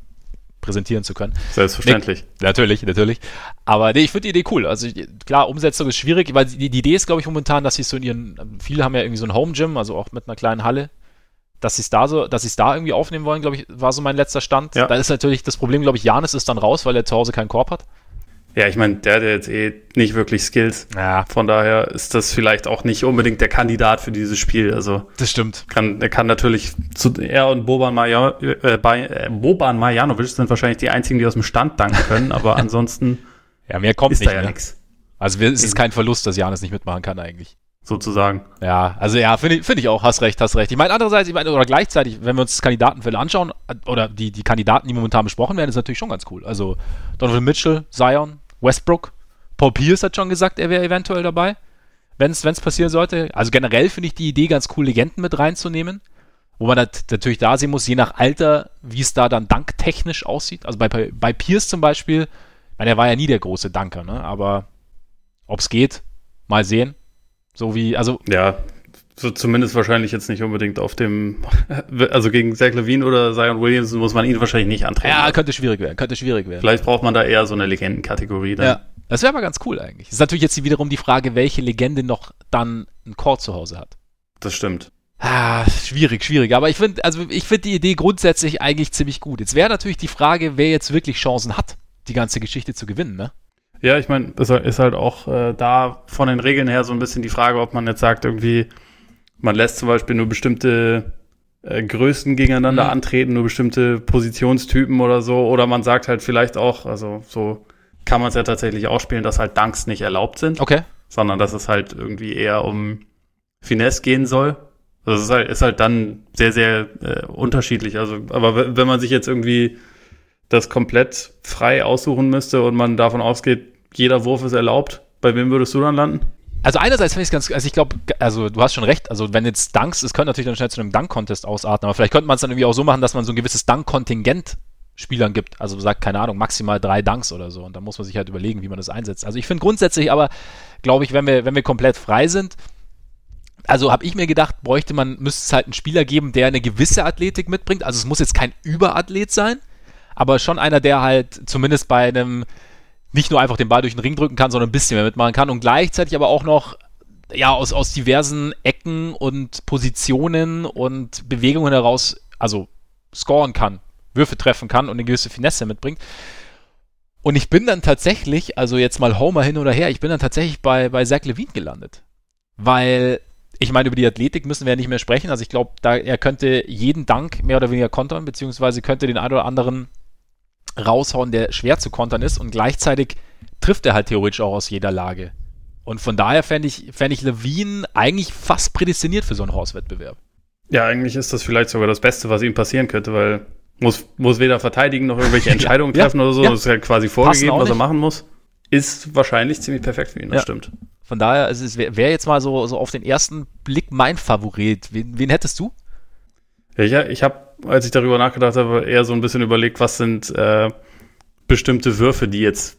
präsentieren zu können. Selbstverständlich. Nee, natürlich, natürlich. Aber nee, ich finde die Idee cool. Also klar, Umsetzung ist schwierig, weil die, die Idee ist, glaube ich, momentan, dass sie so in ihren, viele haben ja irgendwie so ein Home Gym, also auch mit einer kleinen Halle, dass sie es da so, dass sie es da irgendwie aufnehmen wollen, glaube ich, war so mein letzter Stand. Ja. Da ist natürlich das Problem, glaube ich, Janis ist dann raus, weil er zu Hause keinen Korb hat. Ja, ich meine, der hat jetzt eh nicht wirklich Skills. Ja. Von daher ist das vielleicht auch nicht unbedingt der Kandidat für dieses Spiel. Also das stimmt. Kann, er kann natürlich zu, er und Boban, Maja, äh, bei, äh, Boban Marjanovic sind wahrscheinlich die einzigen, die aus dem Stand danken können, aber ansonsten ja, mehr kommt ist nicht, da ja nichts. Also es ist kein Verlust, dass Janis nicht mitmachen kann eigentlich sozusagen. Ja, also ja, finde ich, find ich auch, hast recht, hast recht. Ich meine, andererseits, ich meine, oder gleichzeitig, wenn wir uns Kandidatenfälle anschauen, oder die, die Kandidaten, die momentan besprochen werden, ist natürlich schon ganz cool. Also Donovan Mitchell, Zion, Westbrook, Paul Pierce hat schon gesagt, er wäre eventuell dabei, wenn es passieren sollte. Also generell finde ich die Idee ganz cool, Legenden mit reinzunehmen. Wo man natürlich da sehen muss, je nach Alter, wie es da dann danktechnisch aussieht. Also bei, bei Pierce zum Beispiel, ich meine, er war ja nie der große Danker, ne? aber ob es geht, mal sehen. So wie, also. Ja, so zumindest wahrscheinlich jetzt nicht unbedingt auf dem, also gegen Zach Levine oder Zion Williams muss man ihn wahrscheinlich nicht antreten. Ja, könnte schwierig werden, könnte schwierig werden. Vielleicht braucht man da eher so eine Legendenkategorie dann. Ja, das wäre aber ganz cool eigentlich. Ist natürlich jetzt wiederum die Frage, welche Legende noch dann ein Court zu Hause hat. Das stimmt. Ah, schwierig, schwierig. Aber ich finde, also ich finde die Idee grundsätzlich eigentlich ziemlich gut. Jetzt wäre natürlich die Frage, wer jetzt wirklich Chancen hat, die ganze Geschichte zu gewinnen, ne? Ja, ich meine, es ist halt auch äh, da von den Regeln her so ein bisschen die Frage, ob man jetzt sagt, irgendwie, man lässt zum Beispiel nur bestimmte äh, Größen gegeneinander mhm. antreten, nur bestimmte Positionstypen oder so, oder man sagt halt vielleicht auch, also so kann man es ja tatsächlich auch spielen, dass halt Dunks nicht erlaubt sind. Okay. Sondern dass es halt irgendwie eher um Finesse gehen soll. Das ist halt, ist halt dann sehr, sehr äh, unterschiedlich. Also, aber wenn man sich jetzt irgendwie das komplett frei aussuchen müsste und man davon ausgeht, jeder Wurf ist erlaubt, bei wem würdest du dann landen? Also einerseits finde ich es ganz, also ich glaube, also du hast schon recht, also wenn jetzt Dunks, es könnte natürlich dann schnell zu einem Dunk-Contest ausarten, aber vielleicht könnte man es dann irgendwie auch so machen, dass man so ein gewisses Dunk-Kontingent Spielern gibt. Also sagt, keine Ahnung, maximal drei Dunks oder so. Und da muss man sich halt überlegen, wie man das einsetzt. Also ich finde grundsätzlich aber, glaube ich, wenn wir, wenn wir komplett frei sind, also habe ich mir gedacht, bräuchte man, müsste es halt einen Spieler geben, der eine gewisse Athletik mitbringt. Also es muss jetzt kein Überathlet sein, aber schon einer, der halt zumindest bei einem nicht nur einfach den Ball durch den Ring drücken kann, sondern ein bisschen mehr mitmachen kann und gleichzeitig aber auch noch ja aus, aus diversen Ecken und Positionen und Bewegungen heraus, also scoren kann, Würfe treffen kann und eine gewisse Finesse mitbringt. Und ich bin dann tatsächlich, also jetzt mal Homer hin oder her, ich bin dann tatsächlich bei, bei Zach Levine gelandet. Weil, ich meine, über die Athletik müssen wir ja nicht mehr sprechen. Also ich glaube, er könnte jeden Dank mehr oder weniger kontern, beziehungsweise könnte den einen oder anderen raushauen, der schwer zu kontern ist und gleichzeitig trifft er halt theoretisch auch aus jeder Lage. Und von daher fände ich, fänd ich Levine eigentlich fast prädestiniert für so einen Hauswettbewerb. Ja, eigentlich ist das vielleicht sogar das Beste, was ihm passieren könnte, weil muss, muss weder verteidigen noch irgendwelche Entscheidungen ja, treffen ja, oder so. Ja. Das ist halt quasi vorgegeben, was er machen muss. Ist wahrscheinlich ziemlich perfekt für ihn, das stimmt. Von daher, also es wäre wär jetzt mal so, so auf den ersten Blick mein Favorit. Wen, wen hättest du? Ja, ich, ich habe, als ich darüber nachgedacht habe, eher so ein bisschen überlegt, was sind äh, bestimmte Würfe, die jetzt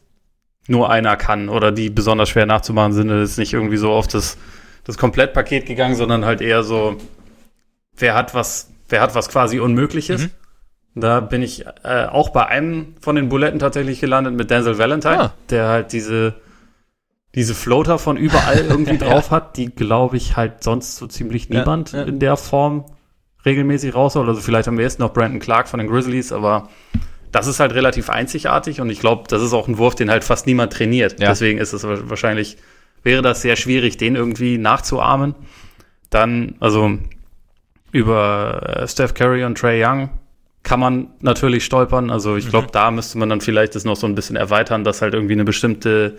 nur einer kann oder die besonders schwer nachzumachen sind. Das ist nicht irgendwie so auf das, das Komplettpaket gegangen, sondern halt eher so, wer hat was, wer hat was quasi Unmögliches. Mhm. Da bin ich äh, auch bei einem von den Buletten tatsächlich gelandet mit Denzel Valentine, ah. der halt diese, diese Floater von überall irgendwie drauf hat, die glaube ich halt sonst so ziemlich niemand ja, ja. in der Form regelmäßig rausholt. Also vielleicht am ehesten noch Brandon Clark von den Grizzlies, aber das ist halt relativ einzigartig und ich glaube, das ist auch ein Wurf, den halt fast niemand trainiert. Ja. Deswegen ist es wahrscheinlich, wäre das sehr schwierig, den irgendwie nachzuahmen. Dann, also über äh, Steph Curry und Trey Young kann man natürlich stolpern. Also ich glaube, mhm. da müsste man dann vielleicht das noch so ein bisschen erweitern, dass halt irgendwie eine bestimmte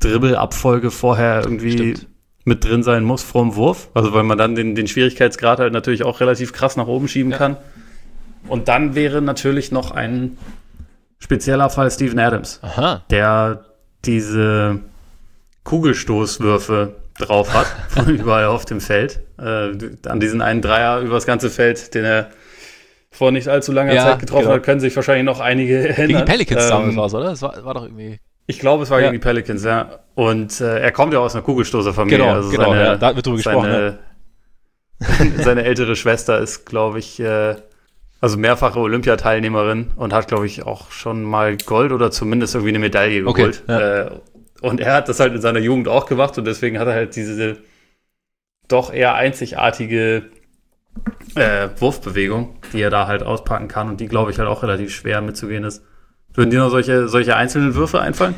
Dribbelabfolge vorher irgendwie Stimmt. Mit drin sein muss vorm Wurf. Also weil man dann den, den Schwierigkeitsgrad halt natürlich auch relativ krass nach oben schieben ja. kann. Und dann wäre natürlich noch ein spezieller Fall Steven Adams, Aha. der diese Kugelstoßwürfe drauf hat, von überall auf dem Feld. Äh, an diesen einen Dreier übers ganze Feld, den er vor nicht allzu langer ja, Zeit getroffen genau. hat, können sich wahrscheinlich noch einige erinnern. Gegen die Pelicans ähm, damals war es, oder? Das war, war doch irgendwie. Ich glaube, es war gegen die Pelicans, ja. Und äh, er kommt ja aus einer Kugelstoßerfamilie. Genau, also genau, seine, ja, da wird drüber seine, gesprochen. Ne? seine ältere Schwester ist, glaube ich, äh, also mehrfache Olympiateilnehmerin und hat, glaube ich, auch schon mal Gold oder zumindest irgendwie eine Medaille geholt. Okay, ja. äh, und er hat das halt in seiner Jugend auch gemacht und deswegen hat er halt diese doch eher einzigartige äh, Wurfbewegung, die er da halt auspacken kann und die, glaube ich, halt auch relativ schwer mitzugehen ist. Würden dir noch solche, solche einzelnen Würfe einfallen?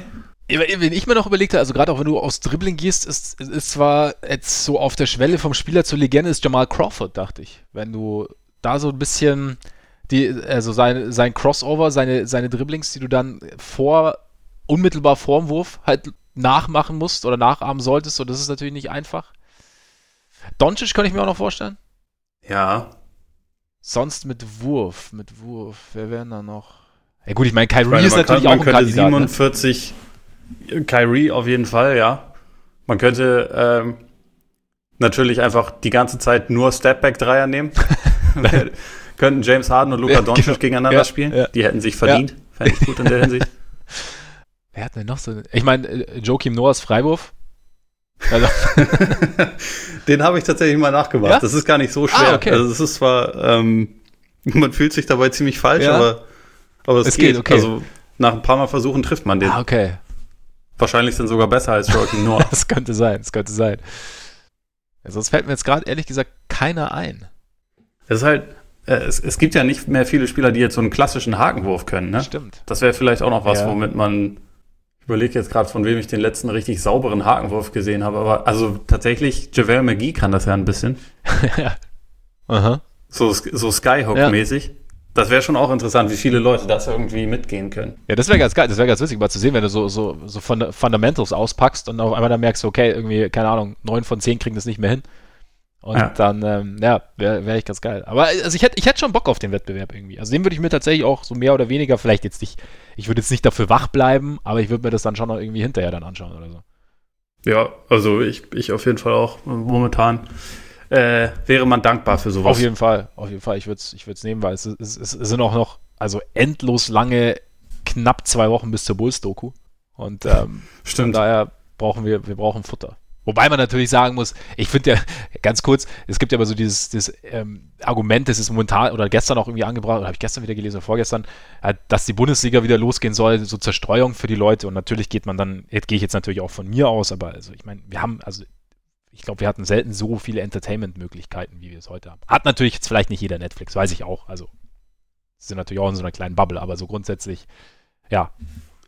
Wenn ich mir noch überlegt habe, also gerade auch wenn du aus Dribbling gehst, ist, ist zwar jetzt so auf der Schwelle vom Spieler zur Legende ist Jamal Crawford, dachte ich. Wenn du da so ein bisschen die, also sein, sein Crossover, seine, seine Dribblings, die du dann vor, unmittelbar vorm Wurf halt nachmachen musst oder nachahmen solltest, und das ist natürlich nicht einfach. Doncic könnte ich mir auch noch vorstellen. Ja. Sonst mit Wurf, mit Wurf, wer wären da noch? Ja gut, ich meine, Kyrie meine, ist natürlich kann, auch ein Kandidat. 47, ne? Kyrie auf jeden Fall, ja. Man könnte ähm, natürlich einfach die ganze Zeit nur Stepback-Dreier nehmen. könnten James Harden und Luka ja, Doncic genau. gegeneinander ja, spielen. Ja. Die hätten sich verdient. Fände ich gut in der Hinsicht. Wer hat denn noch so? Ich meine, äh, Joachim Noahs Freiwurf. Also. Den habe ich tatsächlich mal nachgemacht. Ja? Das ist gar nicht so schwer. Ah, okay. Also es ist zwar, ähm, man fühlt sich dabei ziemlich falsch, ja? aber, aber es, geht. geht. Okay. Also nach ein paar Mal versuchen trifft man den. Ah, okay. Wahrscheinlich sind sogar besser als Joaquin Noah. das könnte sein, das könnte sein. Ja, sonst fällt mir jetzt gerade ehrlich gesagt keiner ein. Es ist halt, äh, es, es gibt ja nicht mehr viele Spieler, die jetzt so einen klassischen Hakenwurf können, ne? Stimmt. Das wäre vielleicht auch noch was, ja. womit man überlege jetzt gerade, von wem ich den letzten richtig sauberen Hakenwurf gesehen habe. Aber also tatsächlich, JaVale McGee kann das ja ein bisschen. ja. Aha. So, so Skyhook-mäßig. Ja. Das wäre schon auch interessant, wie viele Leute das irgendwie mitgehen können. Ja, das wäre ganz geil. Das wäre ganz witzig, mal zu sehen, wenn du so, so, so Fundamentals auspackst und auf einmal dann merkst, okay, irgendwie, keine Ahnung, neun von zehn kriegen das nicht mehr hin. Und ja. dann, ähm, ja, wäre wär ich ganz geil. Aber also ich hätte ich hätt schon Bock auf den Wettbewerb irgendwie. Also den würde ich mir tatsächlich auch so mehr oder weniger, vielleicht jetzt nicht, ich würde jetzt nicht dafür wach bleiben, aber ich würde mir das dann schon noch irgendwie hinterher dann anschauen oder so. Ja, also ich, ich auf jeden Fall auch momentan. Äh, wäre man dankbar für sowas. Auf jeden Fall, auf jeden Fall. Ich würde es ich nehmen, weil es, es, es, sind auch noch, also endlos lange, knapp zwei Wochen bis zur Bulls-Doku. Und ähm, Stimmt. von daher brauchen wir, wir brauchen Futter. Wobei man natürlich sagen muss, ich finde ja, ganz kurz, es gibt ja immer so dieses, dieses ähm, Argument, das ist momentan oder gestern auch irgendwie angebracht, oder habe ich gestern wieder gelesen oder vorgestern, äh, dass die Bundesliga wieder losgehen soll, so Zerstreuung für die Leute. Und natürlich geht man dann, jetzt gehe ich jetzt natürlich auch von mir aus, aber also ich meine, wir haben, also ich glaube, wir hatten selten so viele Entertainment-Möglichkeiten, wie wir es heute haben. Hat natürlich jetzt vielleicht nicht jeder Netflix, weiß ich auch. Also sind natürlich auch in so einer kleinen Bubble, aber so grundsätzlich, ja,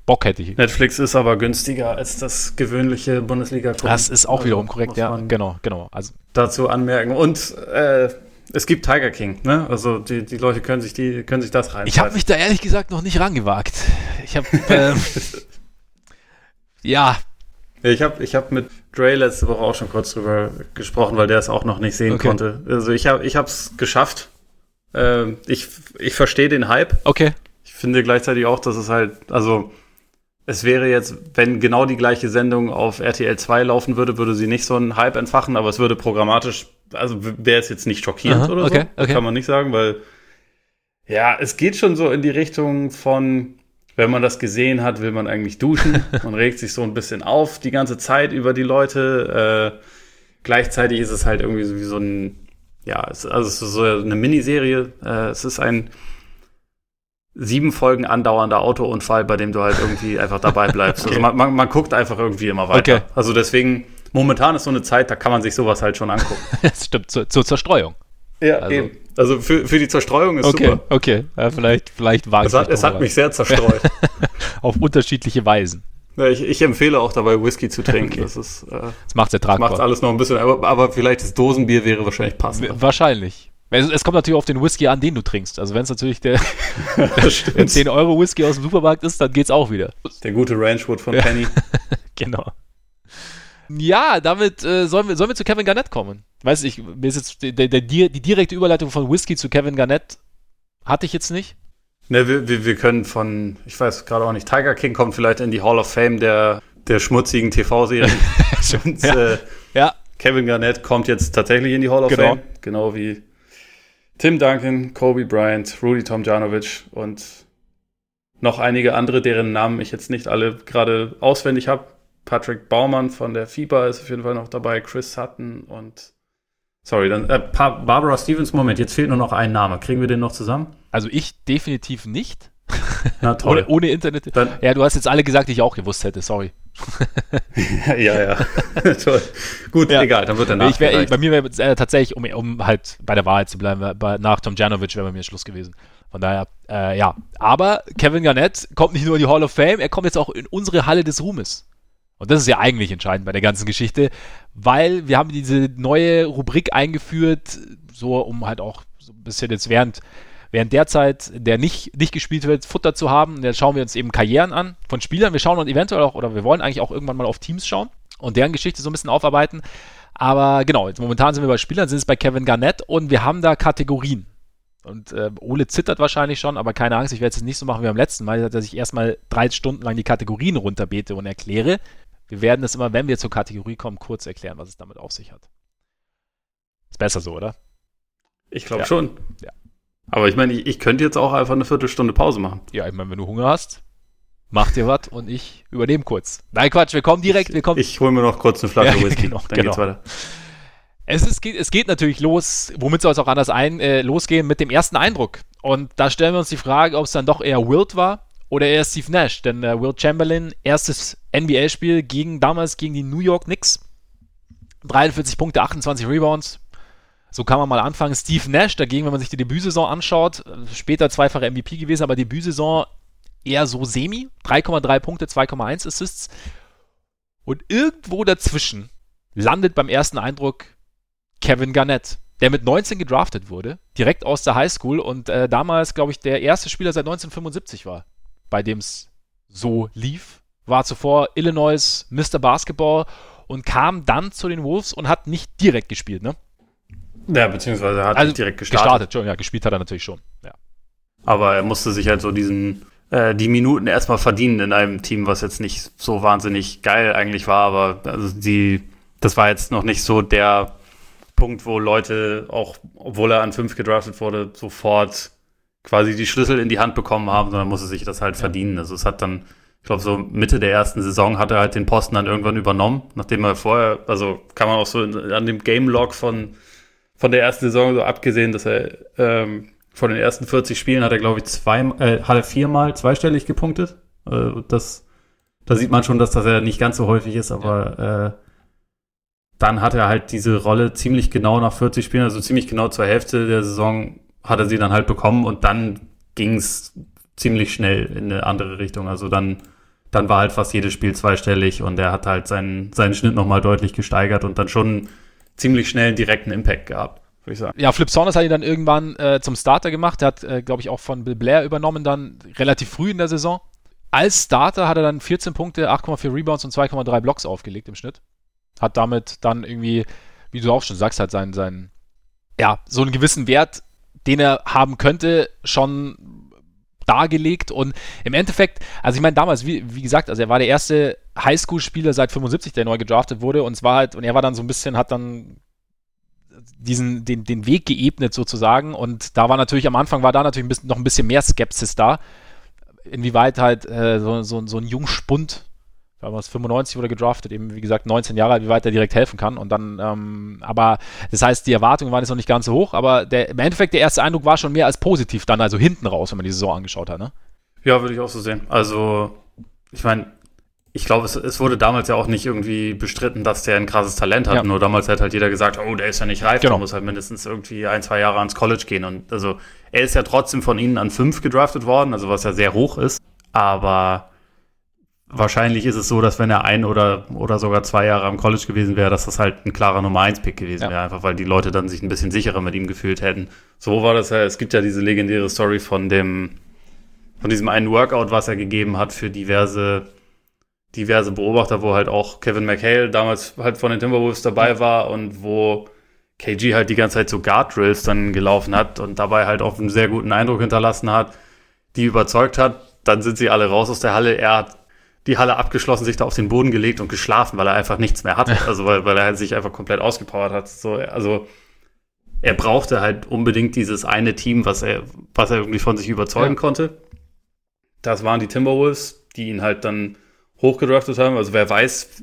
Bock hätte ich. Netflix ist aber günstiger als das gewöhnliche bundesliga -Gucken. Das ist auch also, wiederum korrekt, ja, genau, genau. Also dazu anmerken. Und äh, es gibt Tiger King, ne? Also die, die Leute können sich die können sich das rein. Ich habe mich da ehrlich gesagt noch nicht rangewagt. Ich habe ähm, ja. Ich habe ich hab mit Dre letzte Woche auch schon kurz drüber gesprochen, weil der es auch noch nicht sehen okay. konnte. Also ich habe ich es geschafft. Ähm, ich ich verstehe den Hype. Okay. Ich finde gleichzeitig auch, dass es halt also es wäre jetzt, wenn genau die gleiche Sendung auf RTL 2 laufen würde, würde sie nicht so einen Hype entfachen, aber es würde programmatisch, also wäre es jetzt nicht schockierend Aha, oder okay, so. Okay. Kann man nicht sagen, weil ja, es geht schon so in die Richtung von, wenn man das gesehen hat, will man eigentlich duschen. man regt sich so ein bisschen auf die ganze Zeit über die Leute. Äh, gleichzeitig ist es halt irgendwie so wie so ein, ja, es, also es ist so eine Miniserie. Äh, es ist ein sieben Folgen andauernder Autounfall, bei dem du halt irgendwie einfach dabei bleibst. Also okay. Also man, man, man, guckt einfach irgendwie immer weiter. Okay. Also deswegen, momentan ist so eine Zeit, da kann man sich sowas halt schon angucken. das stimmt, zur, zur Zerstreuung. Ja, also. eben. Also für, für die Zerstreuung ist okay, super. Okay, ja, vielleicht, vielleicht war es. Hat, es hat mich sehr zerstreut. Auf unterschiedliche Weisen. Ja, ich, ich, empfehle auch dabei Whisky zu trinken. Okay. Das ist, äh, das macht ertragbar. Macht alles noch ein bisschen, aber, aber vielleicht das Dosenbier wäre wahrscheinlich passend. Wahrscheinlich. Es, es, kommt natürlich auf den Whisky an, den du trinkst. Also wenn es natürlich der 10 Euro Whisky aus dem Supermarkt ist, dann geht's auch wieder. Der gute Ranchwood von Penny. genau. Ja, damit äh, sollen, wir, sollen wir zu Kevin Garnett kommen. Weiß ich, mir ist jetzt der, der, die direkte Überleitung von Whisky zu Kevin Garnett hatte ich jetzt nicht. Ne, wir, wir, wir können von, ich weiß gerade auch nicht, Tiger King kommt vielleicht in die Hall of Fame der, der schmutzigen TV-Serien. ja. Äh, ja. Kevin Garnett kommt jetzt tatsächlich in die Hall of genau. Fame, genau wie Tim Duncan, Kobe Bryant, Rudy Tomjanovic und noch einige andere, deren Namen ich jetzt nicht alle gerade auswendig habe. Patrick Baumann von der FIBA ist auf jeden Fall noch dabei, Chris Sutton und sorry, dann äh, Barbara Stevens. Moment, jetzt fehlt nur noch ein Name. Kriegen wir den noch zusammen? Also ich definitiv nicht. Na toll. ohne, ohne Internet. Dann, ja, du hast jetzt alle gesagt, die ich auch gewusst hätte. Sorry. ja, ja. Toll. Gut, ja. egal, dann wird er ich wär, Bei mir wäre äh, tatsächlich, um, um halt bei der Wahrheit zu bleiben, bei, nach Tom Janovic wäre bei mir Schluss gewesen. Von daher, äh, ja. Aber Kevin Garnett kommt nicht nur in die Hall of Fame, er kommt jetzt auch in unsere Halle des Ruhmes. Und das ist ja eigentlich entscheidend bei der ganzen Geschichte, weil wir haben diese neue Rubrik eingeführt, so um halt auch so ein bisschen jetzt während während derzeit der nicht, nicht gespielt wird, Futter zu haben. Jetzt schauen wir uns eben Karrieren an von Spielern. Wir schauen uns eventuell auch, oder wir wollen eigentlich auch irgendwann mal auf Teams schauen und deren Geschichte so ein bisschen aufarbeiten. Aber genau, jetzt momentan sind wir bei Spielern, sind es bei Kevin Garnett und wir haben da Kategorien. Und äh, Ole zittert wahrscheinlich schon, aber keine Angst, ich werde es jetzt nicht so machen wie beim letzten Mal, dass ich erstmal drei Stunden lang die Kategorien runterbete und erkläre. Wir werden es immer, wenn wir zur Kategorie kommen, kurz erklären, was es damit auf sich hat. Ist besser so, oder? Ich glaube ja. schon. Ja. Aber ich meine, ich, ich, könnte jetzt auch einfach eine Viertelstunde Pause machen. Ja, ich meine, wenn du Hunger hast, mach dir was und ich übernehme kurz. Nein, Quatsch, wir kommen direkt. Wir kommen ich hole mir noch kurz eine Flasche ja, Whisky, genau, dann genau. geht's weiter. Es, ist, es geht natürlich los, womit soll es auch anders ein, äh, losgehen, mit dem ersten Eindruck. Und da stellen wir uns die Frage, ob es dann doch eher Wild war oder eher Steve Nash. Denn äh, Wilt Chamberlain, erstes NBA-Spiel gegen damals gegen die New York Knicks. 43 Punkte, 28 Rebounds, so kann man mal anfangen. Steve Nash dagegen, wenn man sich die Debütsaison anschaut, später zweifacher MVP gewesen, aber Debütsaison eher so semi. 3,3 Punkte, 2,1 Assists. Und irgendwo dazwischen landet beim ersten Eindruck Kevin Garnett, der mit 19 gedraftet wurde, direkt aus der Highschool und äh, damals, glaube ich, der erste Spieler seit 1975 war, bei dem es so lief. War zuvor Illinois Mr. Basketball und kam dann zu den Wolves und hat nicht direkt gespielt, ne? Ja, beziehungsweise hat Also direkt gestartet. gestartet. schon, ja, gespielt hat er natürlich schon. Ja. Aber er musste sich halt so diesen, äh, die Minuten erstmal verdienen in einem Team, was jetzt nicht so wahnsinnig geil eigentlich war, aber also die, das war jetzt noch nicht so der Punkt, wo Leute, auch obwohl er an fünf gedraftet wurde, sofort quasi die Schlüssel in die Hand bekommen haben, sondern musste sich das halt verdienen. Also es hat dann, ich glaube, so Mitte der ersten Saison hat er halt den Posten dann irgendwann übernommen, nachdem er vorher, also kann man auch so an dem Game Log von, von der ersten Saison so abgesehen, dass er ähm, von den ersten 40 Spielen hat er, glaube ich, zwei, äh, hat er viermal zweistellig gepunktet. Äh, das, da sieht man schon, dass das ja nicht ganz so häufig ist, aber äh, dann hat er halt diese Rolle ziemlich genau nach 40 Spielen, also ziemlich genau zur Hälfte der Saison hat er sie dann halt bekommen und dann ging es ziemlich schnell in eine andere Richtung. Also dann, dann war halt fast jedes Spiel zweistellig und er hat halt seinen, seinen Schnitt nochmal deutlich gesteigert und dann schon ziemlich schnell einen direkten Impact gehabt, würde ich sagen. Ja, Flip Saunders hat ihn dann irgendwann äh, zum Starter gemacht. Er hat, äh, glaube ich, auch von Bill Blair übernommen, dann relativ früh in der Saison. Als Starter hat er dann 14 Punkte, 8,4 Rebounds und 2,3 Blocks aufgelegt im Schnitt. Hat damit dann irgendwie, wie du auch schon sagst, halt seinen, seinen, ja, so einen gewissen Wert, den er haben könnte, schon dargelegt. Und im Endeffekt, also ich meine damals, wie, wie gesagt, also er war der erste Highschool-Spieler seit 75, der neu gedraftet wurde. Und es war halt, und er war dann so ein bisschen, hat dann diesen, den, den Weg geebnet sozusagen. Und da war natürlich, am Anfang war da natürlich ein bisschen, noch ein bisschen mehr Skepsis da, inwieweit halt äh, so, so, so ein Jungspund damals 95 wurde gedraftet, eben wie gesagt 19 Jahre alt, wie weit er direkt helfen kann. Und dann, ähm, aber das heißt, die Erwartungen waren jetzt noch nicht ganz so hoch, aber der, im Endeffekt der erste Eindruck war schon mehr als positiv dann, also hinten raus, wenn man die Saison angeschaut hat, ne? Ja, würde ich auch so sehen. Also, ich meine, ich glaube, es, es wurde damals ja auch nicht irgendwie bestritten, dass der ein krasses Talent hat. Ja. Nur damals hat halt jeder gesagt, oh, der ist ja nicht reif, Genau. der muss halt mindestens irgendwie ein, zwei Jahre ans College gehen. Und also er ist ja trotzdem von ihnen an fünf gedraftet worden, also was ja sehr hoch ist. Aber wahrscheinlich ist es so, dass wenn er ein oder, oder sogar zwei Jahre am College gewesen wäre, dass das halt ein klarer Nummer eins Pick gewesen Ja. wäre, einfach weil die Leute dann sich ein bisschen sicherer mit ihm gefühlt hätten. So war das ja, es gibt ja diese legendäre Story von dem, von diesem einen Workout, was er gegeben hat für diverse, diverse Beobachter, wo halt auch Kevin McHale damals halt von den Timberwolves dabei war und wo KG halt die ganze Zeit so Guard Drills dann gelaufen hat und dabei halt auch einen sehr guten Eindruck hinterlassen hat, die überzeugt hat. Dann sind sie alle raus aus der Halle. Er hat die Halle abgeschlossen, sich da auf den Boden gelegt und geschlafen, weil er einfach nichts mehr hatte. Also weil, weil er sich einfach komplett ausgepowert hat. So, also er brauchte halt unbedingt dieses eine Team, was er, was er irgendwie von sich überzeugen Ja. konnte. Das waren die Timberwolves, die ihn halt dann hochgedraftet haben. Also wer weiß,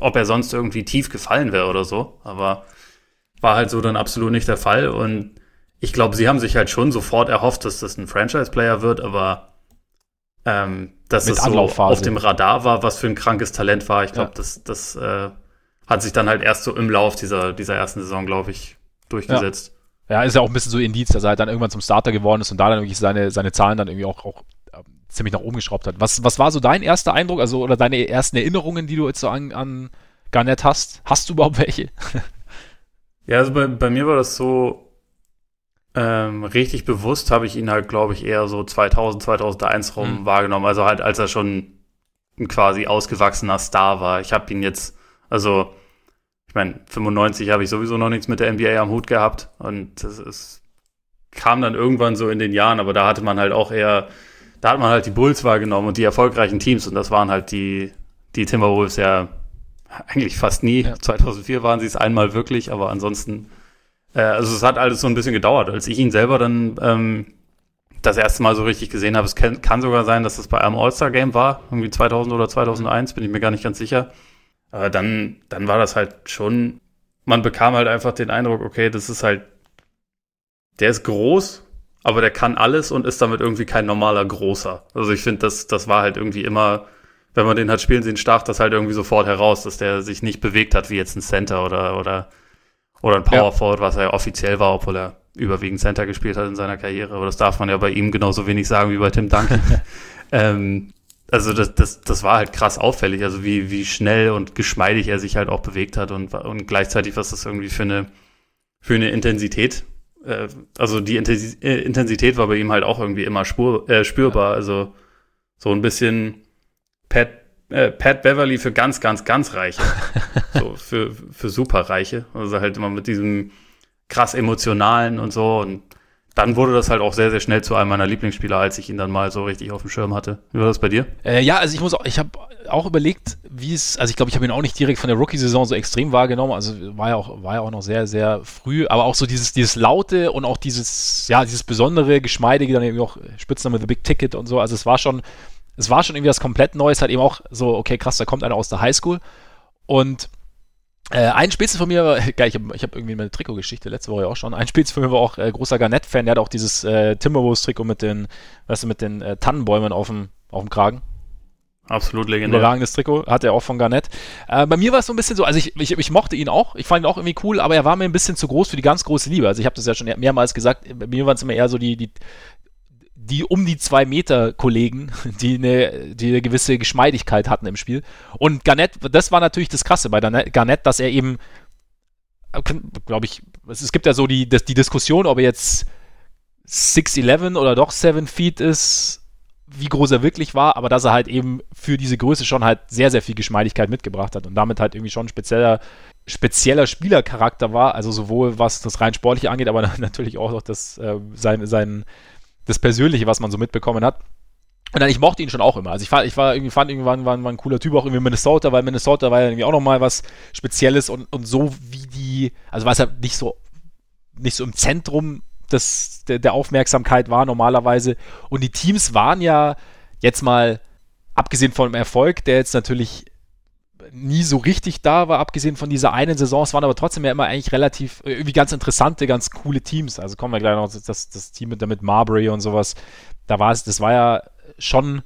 ob er sonst irgendwie tief gefallen wäre oder so. Aber war halt so dann absolut nicht der Fall. Und ich glaube, sie haben sich halt schon sofort erhofft, dass das ein Franchise-Player wird, aber ähm, dass Mit es so auf dem Radar war, was für ein krankes Talent war. Ich glaube, Ja. das, das äh, hat sich dann halt erst so im Lauf dieser, dieser ersten Saison, glaube ich, durchgesetzt. Ja, ist ja auch ein bisschen so Indiz, dass er halt dann irgendwann zum Starter geworden ist und da dann wirklich seine, seine Zahlen dann irgendwie auch, auch ähm, ziemlich nach oben geschraubt hat. Was, was war so dein erster Eindruck, also oder deine ersten Erinnerungen, die du jetzt so an, an Garnett hast? Hast du überhaupt welche? Ja, also bei, bei mir war das so ähm, richtig bewusst, habe ich ihn halt, glaube ich, eher so 2000, 2001 rum Mhm. wahrgenommen. Also halt, als er schon ein quasi ausgewachsener Star war. Ich habe ihn jetzt, also ich meine, 95 habe ich sowieso noch nichts mit der NBA am Hut gehabt und das ist, kam dann irgendwann so in den Jahren, aber da hatte man halt auch eher, da hat man halt die Bulls wahrgenommen und die erfolgreichen Teams und das waren halt die, die Timberwolves ja eigentlich fast nie. Ja. 2004 waren sie es einmal wirklich, aber ansonsten, äh, also es hat alles so ein bisschen gedauert. Als ich ihn selber dann ähm, das erste Mal so richtig gesehen habe, es kann, kann sogar sein, dass das bei einem All-Star-Game war, irgendwie 2000 oder 2001, bin ich mir gar nicht ganz sicher. Aber dann, dann war das halt schon, man bekam halt einfach den Eindruck, okay, das ist halt, der ist groß, aber der kann alles und ist damit irgendwie kein normaler Großer. Also ich finde, das, das war halt irgendwie immer, wenn man den hat spielen sehen, stach das halt irgendwie sofort heraus, dass der sich nicht bewegt hat wie jetzt ein Center oder, oder, oder ein Power Ja. Forward, was er ja offiziell war, obwohl er überwiegend Center gespielt hat in seiner Karriere. Aber das darf man ja bei ihm genauso wenig sagen wie bei Tim Duncan. ähm, also das, das, das war halt krass auffällig, also wie, wie schnell und geschmeidig er sich halt auch bewegt hat und, und gleichzeitig, was das irgendwie für eine, für eine Intensität, äh, also die äh, Intensität war bei ihm halt auch irgendwie immer spur, äh, spürbar, also so ein bisschen Pat, äh, Pat Beverly für ganz, ganz, ganz Reiche, so für, für Superreiche, also halt immer mit diesem krass emotionalen und so. Und dann wurde das halt auch sehr, sehr schnell zu einem meiner Lieblingsspieler, als ich ihn dann mal so richtig auf dem Schirm hatte. Wie war das bei dir? Äh, ja, also ich muss auch, ich habe auch überlegt, wie es, also ich glaube, ich habe ihn auch nicht direkt von der Rookie-Saison so extrem wahrgenommen. Also war ja auch, war ja auch noch sehr, sehr früh, aber auch so dieses, dieses Laute und auch dieses, ja, dieses besondere, geschmeidige, dann eben auch Spitzname The Big Ticket und so. Also es war schon, es war schon irgendwie was komplett Neues, halt eben auch so, okay, krass, da kommt einer aus der Highschool. Und äh, ein Spitze von mir, war, geil, ich habe hab irgendwie meine Trikotgeschichte letzte Woche auch schon. Ein Spitze von mir war auch äh, großer Garnett-Fan, der hat auch dieses äh, Timberwolves-Trikot mit den, weißt du, mit den äh, Tannenbäumen auf dem, auf dem Kragen. Absolut legendär. Überragendes Trikot, hat er auch von Garnett. Äh, bei mir war es so ein bisschen so, also ich, ich, ich mochte ihn auch, ich fand ihn auch irgendwie cool, aber er war mir ein bisschen zu groß für die ganz große Liebe. Also ich habe das ja schon mehrmals gesagt, bei mir waren es immer eher so die, die, die um die zwei Meter Kollegen, die eine, die eine gewisse Geschmeidigkeit hatten im Spiel. Und Garnett, das war natürlich das Krasse bei Garnett, dass er eben, glaube ich, es gibt ja so die, die Diskussion, ob er jetzt 6'11 oder doch 7 Feet ist wie groß er wirklich war, aber dass er halt eben für diese Größe schon halt sehr, sehr viel Geschmeidigkeit mitgebracht hat und damit halt irgendwie schon ein spezieller, spezieller Spielercharakter war, also sowohl was das rein sportliche angeht, aber natürlich auch noch das, äh, sein, sein, das Persönliche, was man so mitbekommen hat. Und dann, ich mochte ihn schon auch immer. Also ich, war, ich war irgendwie, fand irgendwann war, war ein cooler Typ, auch irgendwie Minnesota, weil Minnesota war ja irgendwie auch nochmal was Spezielles und, und so wie die, also war es ja nicht so, nicht so im Zentrum des, der, der Aufmerksamkeit war normalerweise. Und die Teams waren ja jetzt mal, abgesehen von dem Erfolg, der jetzt natürlich nie so richtig da war, abgesehen von dieser einen Saison. Es waren aber trotzdem ja immer eigentlich relativ, äh, irgendwie ganz interessante, ganz coole Teams. Also kommen wir gleich noch, das, das Team mit, mit Marbury und sowas. Da war es, das war ja schon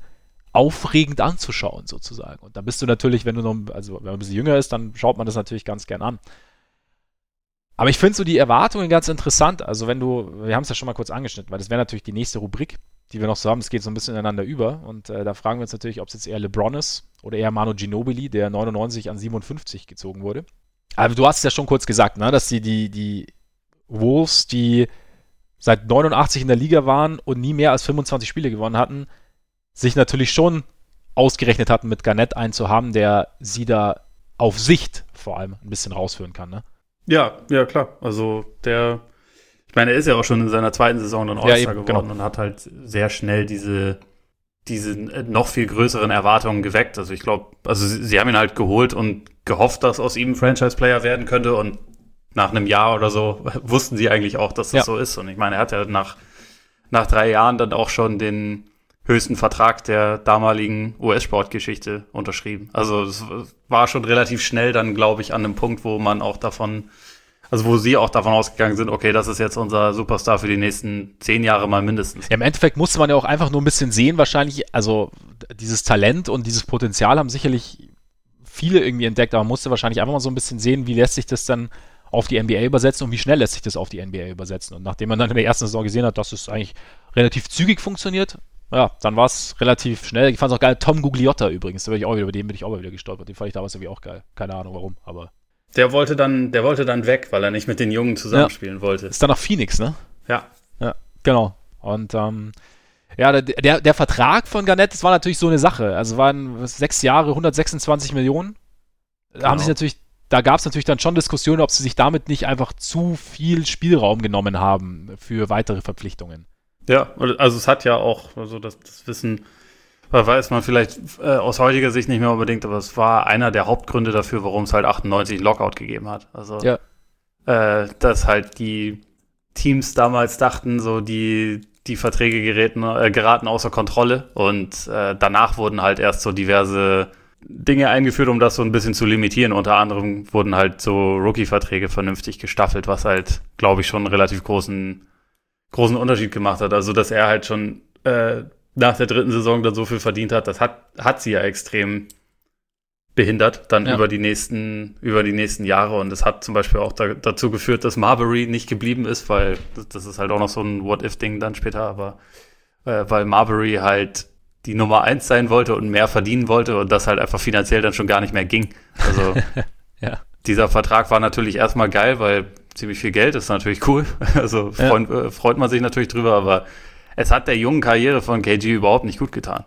aufregend anzuschauen, sozusagen. Und da bist du natürlich, wenn du noch, also wenn man ein bisschen jünger ist, dann schaut man das natürlich ganz gern an. Aber ich finde so die Erwartungen ganz interessant. Also wenn du, wir haben es ja schon mal kurz angeschnitten, weil das wäre natürlich die nächste Rubrik, die wir noch so haben. Es geht so ein bisschen ineinander über. Und äh, da fragen wir uns natürlich, ob es jetzt eher LeBron ist oder eher Manu Ginobili, der 99 an 57 gezogen wurde. Aber du hast es ja schon kurz gesagt, ne, dass die, die, die Wolves, die seit 89 in der Liga waren und nie mehr als 25 Spiele gewonnen hatten, sich natürlich schon ausgerechnet hatten, mit Garnett einen zu haben, der sie da auf Sicht vor allem ein bisschen rausführen kann. Ne? Ja, ja, klar. Also der, ich meine, er ist ja auch schon in seiner zweiten Saison dann All-Star ja, geworden genau. und hat halt sehr schnell diese, diese noch viel größeren Erwartungen geweckt. Also ich glaube, also sie, sie, haben ihn halt geholt und gehofft, dass aus ihm ein Franchise-Player werden könnte und nach einem Jahr oder so wussten sie eigentlich auch, dass das ja. so ist. Und ich meine, er hat ja nach, nach drei Jahren dann auch schon den, höchsten Vertrag der damaligen US-Sportgeschichte unterschrieben. Also es war schon relativ schnell dann, glaube ich, an einem Punkt, wo man auch davon, also wo sie auch davon ausgegangen sind, okay, das ist jetzt unser Superstar für die nächsten zehn Jahre mal mindestens. Ja, im Endeffekt musste man ja auch einfach nur ein bisschen sehen, wahrscheinlich, also dieses Talent und dieses Potenzial haben sicherlich viele irgendwie entdeckt, aber man musste wahrscheinlich einfach mal so ein bisschen sehen, wie lässt sich das dann auf die NBA übersetzen und wie schnell lässt sich das auf die NBA übersetzen. Und nachdem man dann in der ersten Saison gesehen hat, dass es eigentlich relativ zügig funktioniert, ja, dann war es relativ schnell. Ich fand es auch geil. Tom Gugliotta übrigens, da ich auch wieder, über den bin ich auch mal wieder gestolpert. Den fand ich damals irgendwie auch geil. Keine Ahnung warum, aber. Der wollte dann, der wollte dann weg, weil er nicht mit den Jungen zusammenspielen ja. wollte. Ist dann nach Phoenix, ne? Ja. Ja, genau. Und ähm, ja, der, der, der Vertrag von Garnett, das war natürlich so eine Sache. Also waren sechs Jahre, 126 Millionen. Da genau. haben sich natürlich, da gab es natürlich dann schon Diskussionen, ob sie sich damit nicht einfach zu viel Spielraum genommen haben für weitere Verpflichtungen. Ja, also es hat ja auch, also das, das Wissen weiß man vielleicht äh, aus heutiger Sicht nicht mehr unbedingt, aber es war einer der Hauptgründe dafür, warum es halt 98 Lockout gegeben hat. Also ja. äh, dass halt die Teams damals dachten, so die die Verträge geräten, äh, geraten außer Kontrolle und äh, danach wurden halt erst so diverse Dinge eingeführt, um das so ein bisschen zu limitieren. Unter anderem wurden halt so Rookie-Verträge vernünftig gestaffelt, was halt, glaube ich, schon einen relativ großen großen Unterschied gemacht hat. Also, dass er halt schon äh, nach der dritten Saison dann so viel verdient hat, das hat, hat sie ja extrem behindert, dann ja. über die nächsten, über die nächsten Jahre. Und das hat zum Beispiel auch da, dazu geführt, dass Marbury nicht geblieben ist, weil das, das ist halt auch noch so ein What-If-Ding dann später, aber äh, weil Marbury halt die Nummer eins sein wollte und mehr verdienen wollte und das halt einfach finanziell dann schon gar nicht mehr ging. Also ja. dieser Vertrag war natürlich erstmal geil, weil ziemlich viel Geld, ist natürlich cool. Also freut, ja. äh, freut man sich natürlich drüber, aber es hat der jungen Karriere von KG überhaupt nicht gut getan.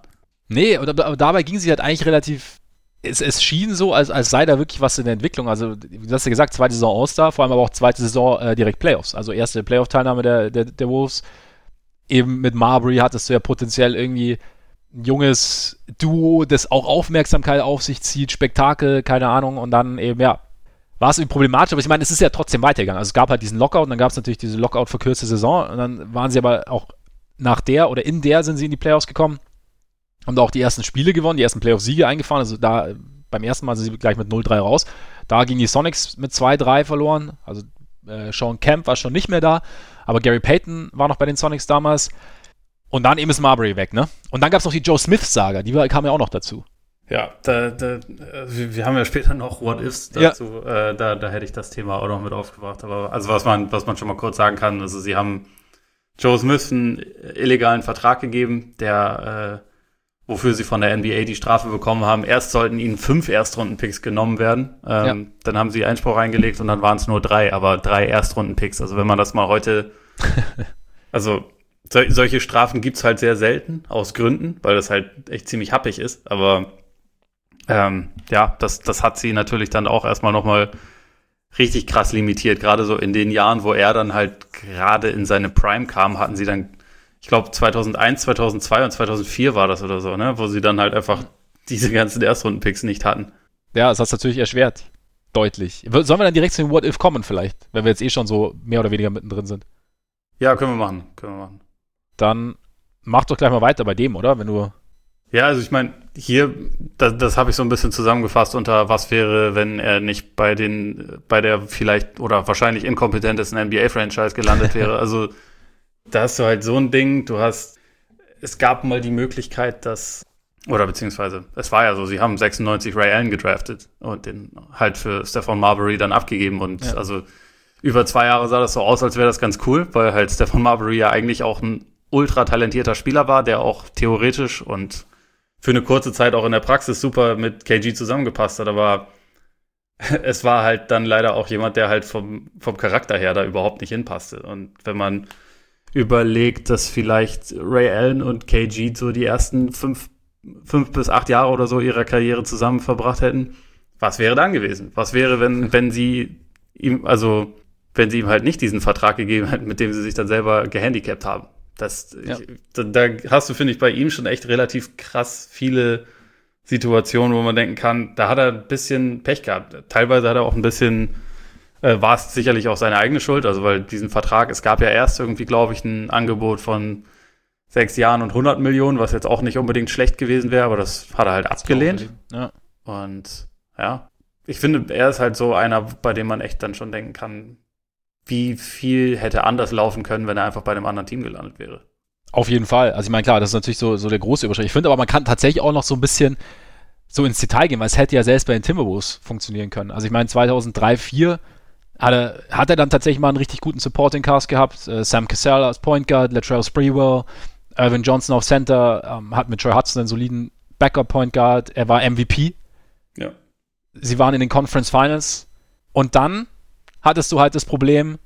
Nee, aber, aber dabei ging sie halt eigentlich relativ es, es schien so, als, als sei da wirklich was in der Entwicklung. Also, du hast ja gesagt, zweite Saison All-Star, vor allem aber auch zweite Saison äh, direkt Playoffs. Also erste Playoff-Teilnahme der, der, der Wolves. Eben mit Marbury hattest du ja potenziell irgendwie ein junges Duo, das auch Aufmerksamkeit auf sich zieht, Spektakel, keine Ahnung, und dann eben, ja, war es irgendwie problematisch, aber ich meine, es ist ja trotzdem weitergegangen. Also es gab halt diesen Lockout und dann gab es natürlich diese Lockout verkürzte Saison und dann waren sie aber auch nach der oder in der sind sie in die Playoffs gekommen haben da auch die ersten Spiele gewonnen, die ersten Playoff-Siege eingefahren. Also da beim ersten Mal sind sie gleich mit 0-3 raus. Da gingen die Sonics mit 2-3 verloren. Also äh, Sean Kemp war schon nicht mehr da, aber Gary Payton war noch bei den Sonics damals. Und dann eben ist Marbury weg, ne? Und dann gab es noch die Joe Smith-Saga, die war, kam ja auch noch dazu. Ja, da, da, wir haben ja später noch What Ifs dazu. Ja. Äh, da, da hätte ich das Thema auch noch mit aufgebracht. Aber also was man, was man schon mal kurz sagen kann, also sie haben Joe Smith einen illegalen Vertrag gegeben, der äh, wofür sie von der NBA die Strafe bekommen haben. Erst sollten ihnen fünf Erstrunden-Picks genommen werden. Ähm, ja. Dann haben sie Einspruch eingelegt und dann waren es nur drei, aber drei Erstrunden-Picks. Also wenn man das mal heute, also so, solche Strafen gibt's halt sehr selten, aus Gründen, weil das halt echt ziemlich happig ist. Aber ähm, ja, das, das hat sie natürlich dann auch erstmal nochmal richtig krass limitiert. Gerade so in den Jahren, wo er dann halt gerade in seine Prime kam, hatten sie dann ich glaube 2001, 2002 und 2004 war das oder so, ne, wo sie dann halt einfach diese ganzen Erstrunden-Picks nicht hatten. Ja, das hat es natürlich erschwert. Deutlich. Sollen wir dann direkt zu den What If kommen vielleicht, wenn wir jetzt eh schon so mehr oder weniger mittendrin sind? Ja, können wir machen, können wir machen. Dann mach doch gleich mal weiter bei dem, oder? Wenn du ja, also ich meine, hier, das, das habe ich so ein bisschen zusammengefasst unter was wäre, wenn er nicht bei den, bei der vielleicht oder wahrscheinlich inkompetentesten NBA-Franchise gelandet wäre. Also da hast du halt so ein Ding, du hast, es gab mal die Möglichkeit, dass, oder beziehungsweise, es war ja so, sie haben 96 Ray Allen gedraftet und den halt für Stefan Marbury dann abgegeben und ja. also über zwei Jahre sah das so aus, als wäre das ganz cool, weil halt Stefan Marbury ja eigentlich auch ein ultra talentierter Spieler war, der auch theoretisch und für eine kurze Zeit auch in der Praxis super mit KG zusammengepasst hat, aber es war halt dann leider auch jemand, der halt vom, vom Charakter her da überhaupt nicht hinpasste. Und wenn man überlegt, dass vielleicht Ray Allen und KG so die ersten fünf, fünf bis acht Jahre oder so ihrer Karriere zusammen verbracht hätten, was wäre dann gewesen? Was wäre, wenn, wenn sie ihm, also wenn sie ihm halt nicht diesen Vertrag gegeben hätten, mit dem sie sich dann selber gehandicapt haben? Das, ja. ich, da, da hast du, finde ich, bei ihm schon echt relativ krass viele Situationen, wo man denken kann, da hat er ein bisschen Pech gehabt. Teilweise hat er auch ein bisschen äh, war es sicherlich auch seine eigene Schuld, also weil diesen Vertrag, es gab ja erst irgendwie, glaube ich, ein Angebot von sechs Jahren und 100 Millionen, was jetzt auch nicht unbedingt schlecht gewesen wäre, aber das hat er halt abgelehnt. Ja. Und ja, ich finde, er ist halt so einer, bei dem man echt dann schon denken kann, wie viel hätte anders laufen können, wenn er einfach bei einem anderen Team gelandet wäre. Auf jeden Fall. Also ich meine, klar, das ist natürlich so, so der große Überschritt. Ich finde aber, man kann tatsächlich auch noch so ein bisschen so ins Detail gehen, weil es hätte ja selbst bei den Timberwolves funktionieren können. Also ich meine, 2003, 2004 hat er, hat er dann tatsächlich mal einen richtig guten Supporting Cast gehabt. Äh, Sam Cassell als Point Guard, Latrell Sprewell, Irvin Johnson auf Center, ähm, hat mit Troy Hudson einen soliden Backup Point Guard. Er war MVP. Ja. Sie waren in den Conference Finals. Und dann hattest du halt das Problem,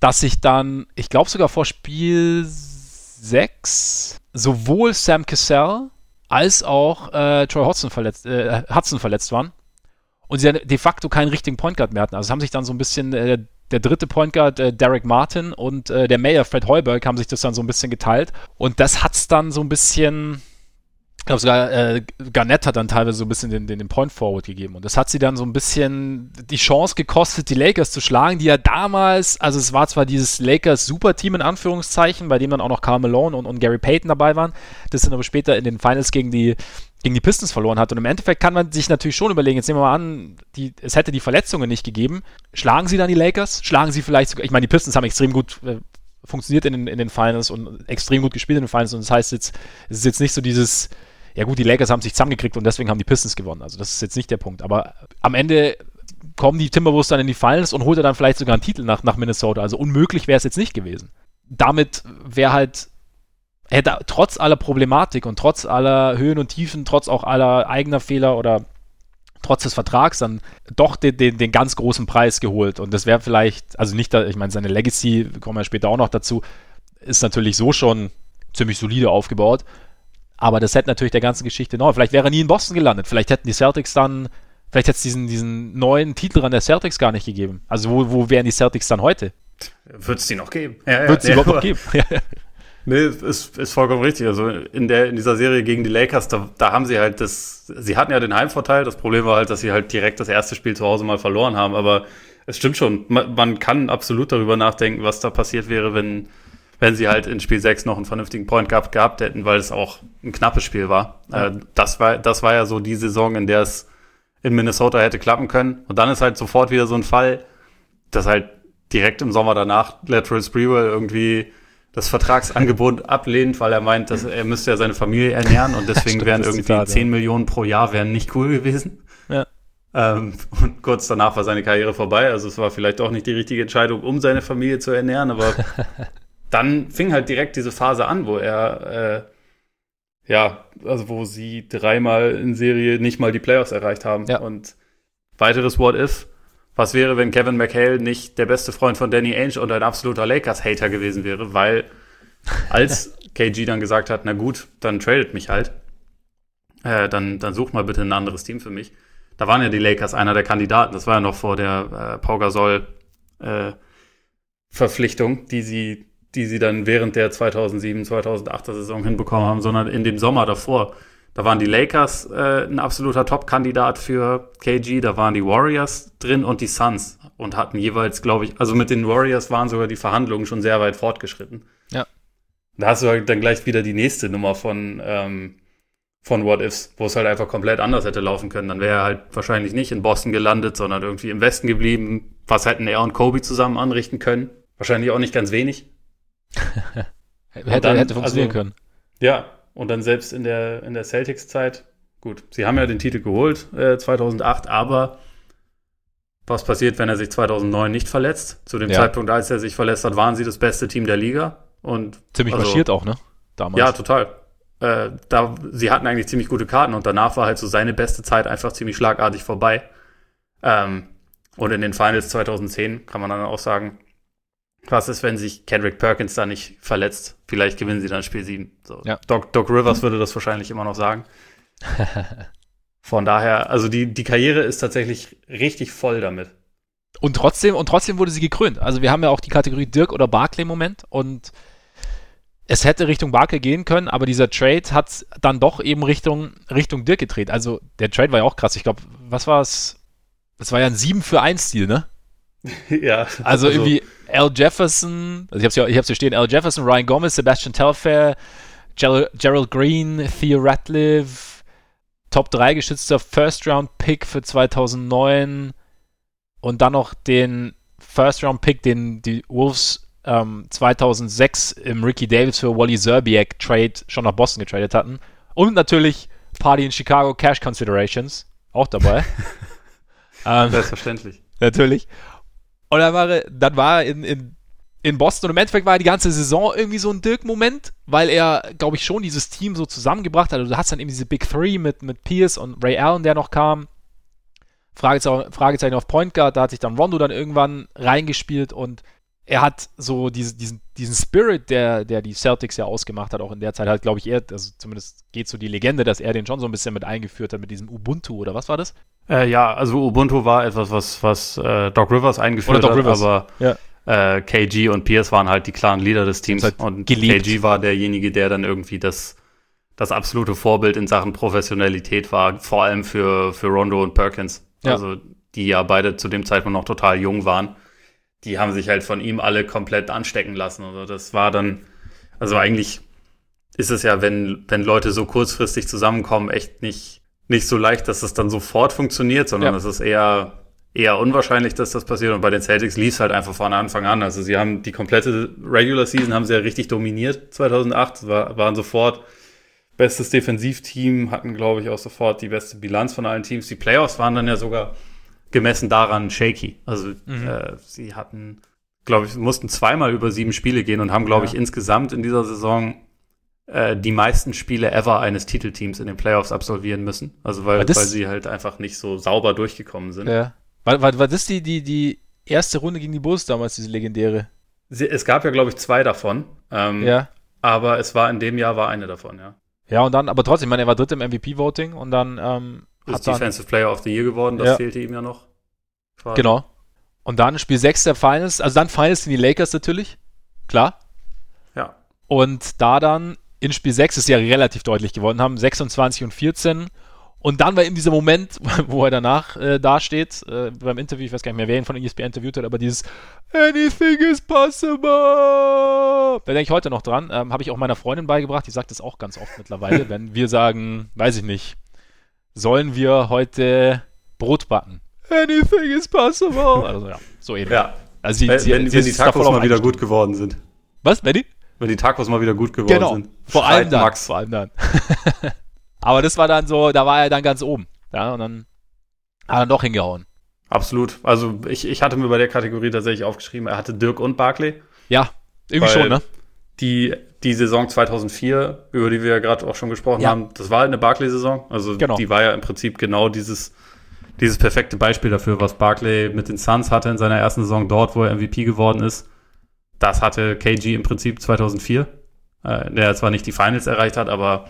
dass sich dann, ich glaube sogar vor Spiel 6, sowohl Sam Cassell als auch äh, Troy Hudson verletzt, äh, Hudson verletzt waren und sie de facto keinen richtigen Point Guard mehr hatten. Also haben sich dann so ein bisschen äh, der dritte Point Guard, äh, Derek Martin und äh, der Mayor, Fred Heuberg, haben sich das dann so ein bisschen geteilt. Und das hat es dann so ein bisschen ich glaube sogar äh, Garnett hat dann teilweise so ein bisschen den, den, den, Point Forward gegeben und das hat sie dann so ein bisschen die Chance gekostet, die Lakers zu schlagen, die ja damals, also es war zwar dieses Lakers Superteam in Anführungszeichen, bei dem dann auch noch Karl Malone und, und Gary Payton dabei waren, das dann aber später in den Finals gegen die gegen die Pistons verloren hat. Und im Endeffekt kann man sich natürlich schon überlegen, jetzt nehmen wir mal an, die, es hätte die Verletzungen nicht gegeben. Schlagen sie dann die Lakers? Schlagen sie vielleicht sogar, ich meine, die Pistons haben extrem gut äh, funktioniert in den, in den Finals und extrem gut gespielt in den Finals und das heißt jetzt, es ist jetzt nicht so dieses, ja gut, die Lakers haben sich zusammengekriegt und deswegen haben die Pistons gewonnen. Also das ist jetzt nicht der Punkt. Aber am Ende kommen die Timberwolves dann in die Finals und holt er dann vielleicht sogar einen Titel nach, nach Minnesota. Also unmöglich wäre es jetzt nicht gewesen. Damit wäre halt, hätte trotz aller Problematik und trotz aller Höhen und Tiefen, trotz auch aller eigener Fehler oder trotz des Vertrags dann doch den, den, den ganz großen Preis geholt. Und das wäre vielleicht, also nicht, ich meine, seine Legacy, kommen wir später auch noch dazu, ist natürlich so schon ziemlich solide aufgebaut Aber das hätte natürlich der ganzen Geschichte noch. Vielleicht wäre er nie in Boston gelandet. Vielleicht hätten die Celtics dann, vielleicht hätte es diesen, diesen neuen Titel an der Celtics gar nicht gegeben. Also wo, wo wären die Celtics dann heute? Wird es die noch geben? Ja, Wird es die überhaupt noch geben? nee, ist, ist vollkommen richtig. Also in, der, in dieser Serie gegen die Lakers, da, da haben sie halt das, sie hatten ja den Heimvorteil. Das Problem war halt, dass sie halt direkt das erste Spiel zu Hause mal verloren haben. Aber es stimmt schon. Man, man kann absolut darüber nachdenken, was da passiert wäre, wenn, wenn sie halt in Spiel 6 noch einen vernünftigen Point gehabt, gehabt hätten, weil es auch ein knappes Spiel war. Ja. Äh, das war. Das war ja so die Saison, in der es in Minnesota hätte klappen können. Und dann ist halt sofort wieder so ein Fall, dass halt direkt im Sommer danach Lateral Sprewell irgendwie das Vertragsangebot ablehnt, weil er meint, dass er müsste ja seine Familie ernähren und deswegen Stimmt, wären irgendwie Zitat, 10 ja. Millionen pro Jahr wären nicht cool gewesen. Ja. Ähm, und kurz danach war seine Karriere vorbei. Also es war vielleicht auch nicht die richtige Entscheidung, um seine Familie zu ernähren, aber dann fing halt direkt diese Phase an, wo er, äh, ja, also wo sie dreimal in Serie nicht mal die Playoffs erreicht haben. Ja. Und weiteres What If. Was wäre, wenn Kevin McHale nicht der beste Freund von Danny Ainge und ein absoluter Lakers-Hater gewesen wäre? Weil als KG dann gesagt hat, na gut, dann tradet mich halt, äh, dann, dann such mal bitte ein anderes Team für mich. Da waren ja die Lakers einer der Kandidaten. Das war ja noch vor der äh, Pau Gasol äh, Verpflichtung, die sie die sie dann während der 2007, 2008er Saison hinbekommen haben, sondern in dem Sommer davor. Da waren die Lakers äh, ein absoluter Top-Kandidat für KG, da waren die Warriors drin und die Suns und hatten jeweils, glaube ich, also mit den Warriors waren sogar die Verhandlungen schon sehr weit fortgeschritten. Ja. Da hast du halt dann gleich wieder die nächste Nummer von, ähm, von What Ifs, wo es halt einfach komplett anders hätte laufen können. Dann wäre er halt wahrscheinlich nicht in Boston gelandet, sondern irgendwie im Westen geblieben. Was hätten er und Kobe zusammen anrichten können? Wahrscheinlich auch nicht ganz wenig. hätte, dann, hätte funktionieren also, können. Ja, und dann selbst in der, in der Celtics-Zeit, gut, sie haben ja den Titel geholt äh, 2008, aber was passiert, wenn er sich 2009 nicht verletzt? Zu dem ja. Zeitpunkt, als er sich verletzt hat, waren sie das beste Team der Liga. Und, Ziemlich also, marschiert auch, ne? Damals. Ja, total. Äh, da, sie hatten eigentlich ziemlich gute Karten und danach war halt so seine beste Zeit einfach ziemlich schlagartig vorbei. Ähm, und in den Finals 2010 kann man dann auch sagen, was ist, wenn sich Kendrick Perkins da nicht verletzt? Vielleicht gewinnen sie dann Spiel 7. So. Ja. Doc, Doc Rivers würde das wahrscheinlich immer noch sagen. Von daher, also die, die Karriere ist tatsächlich richtig voll damit. Und trotzdem, und trotzdem wurde sie gekrönt. Also wir haben ja auch die Kategorie Dirk oder Barclay Moment und es hätte Richtung Barclay gehen können, aber dieser Trade hat dann doch eben Richtung, Richtung Dirk gedreht. Also der Trade war ja auch krass. Ich glaube, was war es? Das war ja ein 7 für 1 Stil, ne? ja. Also, also, irgendwie Al Jefferson, also ich ich hab's hier stehen, Al Jefferson, Ryan Gomez, Sebastian Telfair, Gerald, Gerald Green, Theo Ratliff, Top 3 geschützter First Round Pick für 2009 und dann noch den First Round Pick, den die Wolves ähm, 2006 im Ricky Davis für Wally Zerbiak Trade schon nach Boston getradet hatten. Und natürlich Party in Chicago Cash Considerations auch dabei. ähm, Selbstverständlich. Natürlich. Und dann war er, dann war er in, in, in Boston und im Endeffekt war er die ganze Saison irgendwie so ein Dirk-Moment, weil er, glaube ich, schon dieses Team so zusammengebracht hat. Also du hast dann eben diese Big Three mit, mit Pierce und Ray Allen, der noch kam. Fragezeichen, Fragezeichen auf Point Guard, da hat sich dann Rondo dann irgendwann reingespielt und er hat so diese, diesen, diesen Spirit, der, der die Celtics ja ausgemacht hat, auch in der Zeit halt, glaube ich, er, also zumindest geht so die Legende, dass er den schon so ein bisschen mit eingeführt hat mit diesem Ubuntu oder was war das? Äh, ja, also Ubuntu war etwas, was, was äh, Doc Rivers eingeführt Doc hat, Rivers. aber ja. äh, KG und Pierce waren halt die klaren Leader des Teams halt und geliebt. KG war derjenige, der dann irgendwie das, das absolute Vorbild in Sachen Professionalität war, vor allem für, für Rondo und Perkins. Ja. Also die ja beide zu dem Zeitpunkt noch total jung waren. Die haben sich halt von ihm alle komplett anstecken lassen. Also das war dann, also eigentlich ist es ja, wenn, wenn Leute so kurzfristig zusammenkommen, echt nicht nicht so leicht, dass es dann sofort funktioniert, sondern ja. es ist eher, eher unwahrscheinlich, dass das passiert. Und bei den Celtics lief es halt einfach von Anfang an. Also sie haben die komplette Regular Season haben sie ja richtig dominiert 2008, war, waren sofort bestes Defensivteam, hatten glaube ich auch sofort die beste Bilanz von allen Teams. Die Playoffs waren dann ja sogar gemessen daran shaky. Also mhm. äh, sie hatten, glaube ich, mussten zweimal über sieben Spiele gehen und haben, glaube ja. ich, insgesamt in dieser Saison äh, die meisten Spiele ever eines Titelteams in den Playoffs absolvieren müssen. Also weil, das, weil sie halt einfach nicht so sauber durchgekommen sind. Ja. War, war, war das die, die, die erste Runde gegen die Bulls damals, diese legendäre? Es gab ja, glaube ich, zwei davon. Ähm, ja. Aber es war in dem Jahr war eine davon, ja. Ja, und dann, aber trotzdem, ich meine, er war dritt im MVP-Voting und dann ähm, ist Defensive Player of the Year geworden, das ja. fehlte ihm ja noch. Quasi. Genau. Und dann Spiel 6 der Finals, also dann Finals sind die Lakers natürlich, klar. Ja. Und da dann in Spiel 6 ist ja relativ deutlich gewonnen haben, 26 und 14. Und dann war eben dieser Moment, wo er danach äh, dasteht, äh, beim Interview, ich weiß gar nicht mehr, wer ihn von ESPN interviewt hat, aber dieses Anything is possible. Da denke ich heute noch dran. Ähm, Habe ich auch meiner Freundin beigebracht, die sagt das auch ganz oft mittlerweile, wenn wir sagen, weiß ich nicht, sollen wir heute Brot backen? Anything is possible. Also ja, so ähnlich. Ja. Also sie, wenn, sie, wenn, sie wenn die Tacos mal wieder gut geworden sind. Was, Benny? Wenn die Tacos mal wieder gut geworden genau. sind. Vor allem dann. Max. Vor allem dann. Aber das war dann so, da war er dann ganz oben. Ja, und dann hat er doch hingehauen. Absolut. Also ich, ich hatte mir bei der Kategorie tatsächlich aufgeschrieben, er hatte Dirk und Barclay. Ja, irgendwie schon, ne? Die, die Saison 2004, über die wir ja gerade auch schon gesprochen ja. haben, das war halt eine Barclay-Saison. Also genau. die war ja im Prinzip genau dieses, dieses perfekte Beispiel dafür, was Barclay mit den Suns hatte in seiner ersten Saison dort, wo er MVP geworden ist. Das hatte KG im Prinzip 2004, äh, der zwar nicht die Finals erreicht hat, aber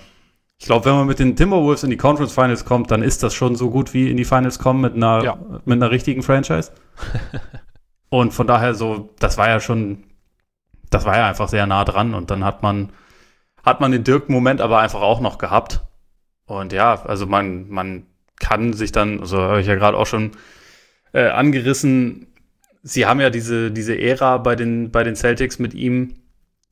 ich glaube, wenn man mit den Timberwolves in die Conference Finals kommt, dann ist das schon so gut wie in die Finals kommen mit einer, ja. mit einer richtigen Franchise. und von daher so, das war ja schon, das war ja einfach sehr nah dran und dann hat man, hat man den Dirk-Moment aber einfach auch noch gehabt. Und ja, also man, man kann sich dann, also habe ich ja gerade auch schon äh, angerissen, sie haben ja diese, diese Ära bei den, bei den Celtics mit ihm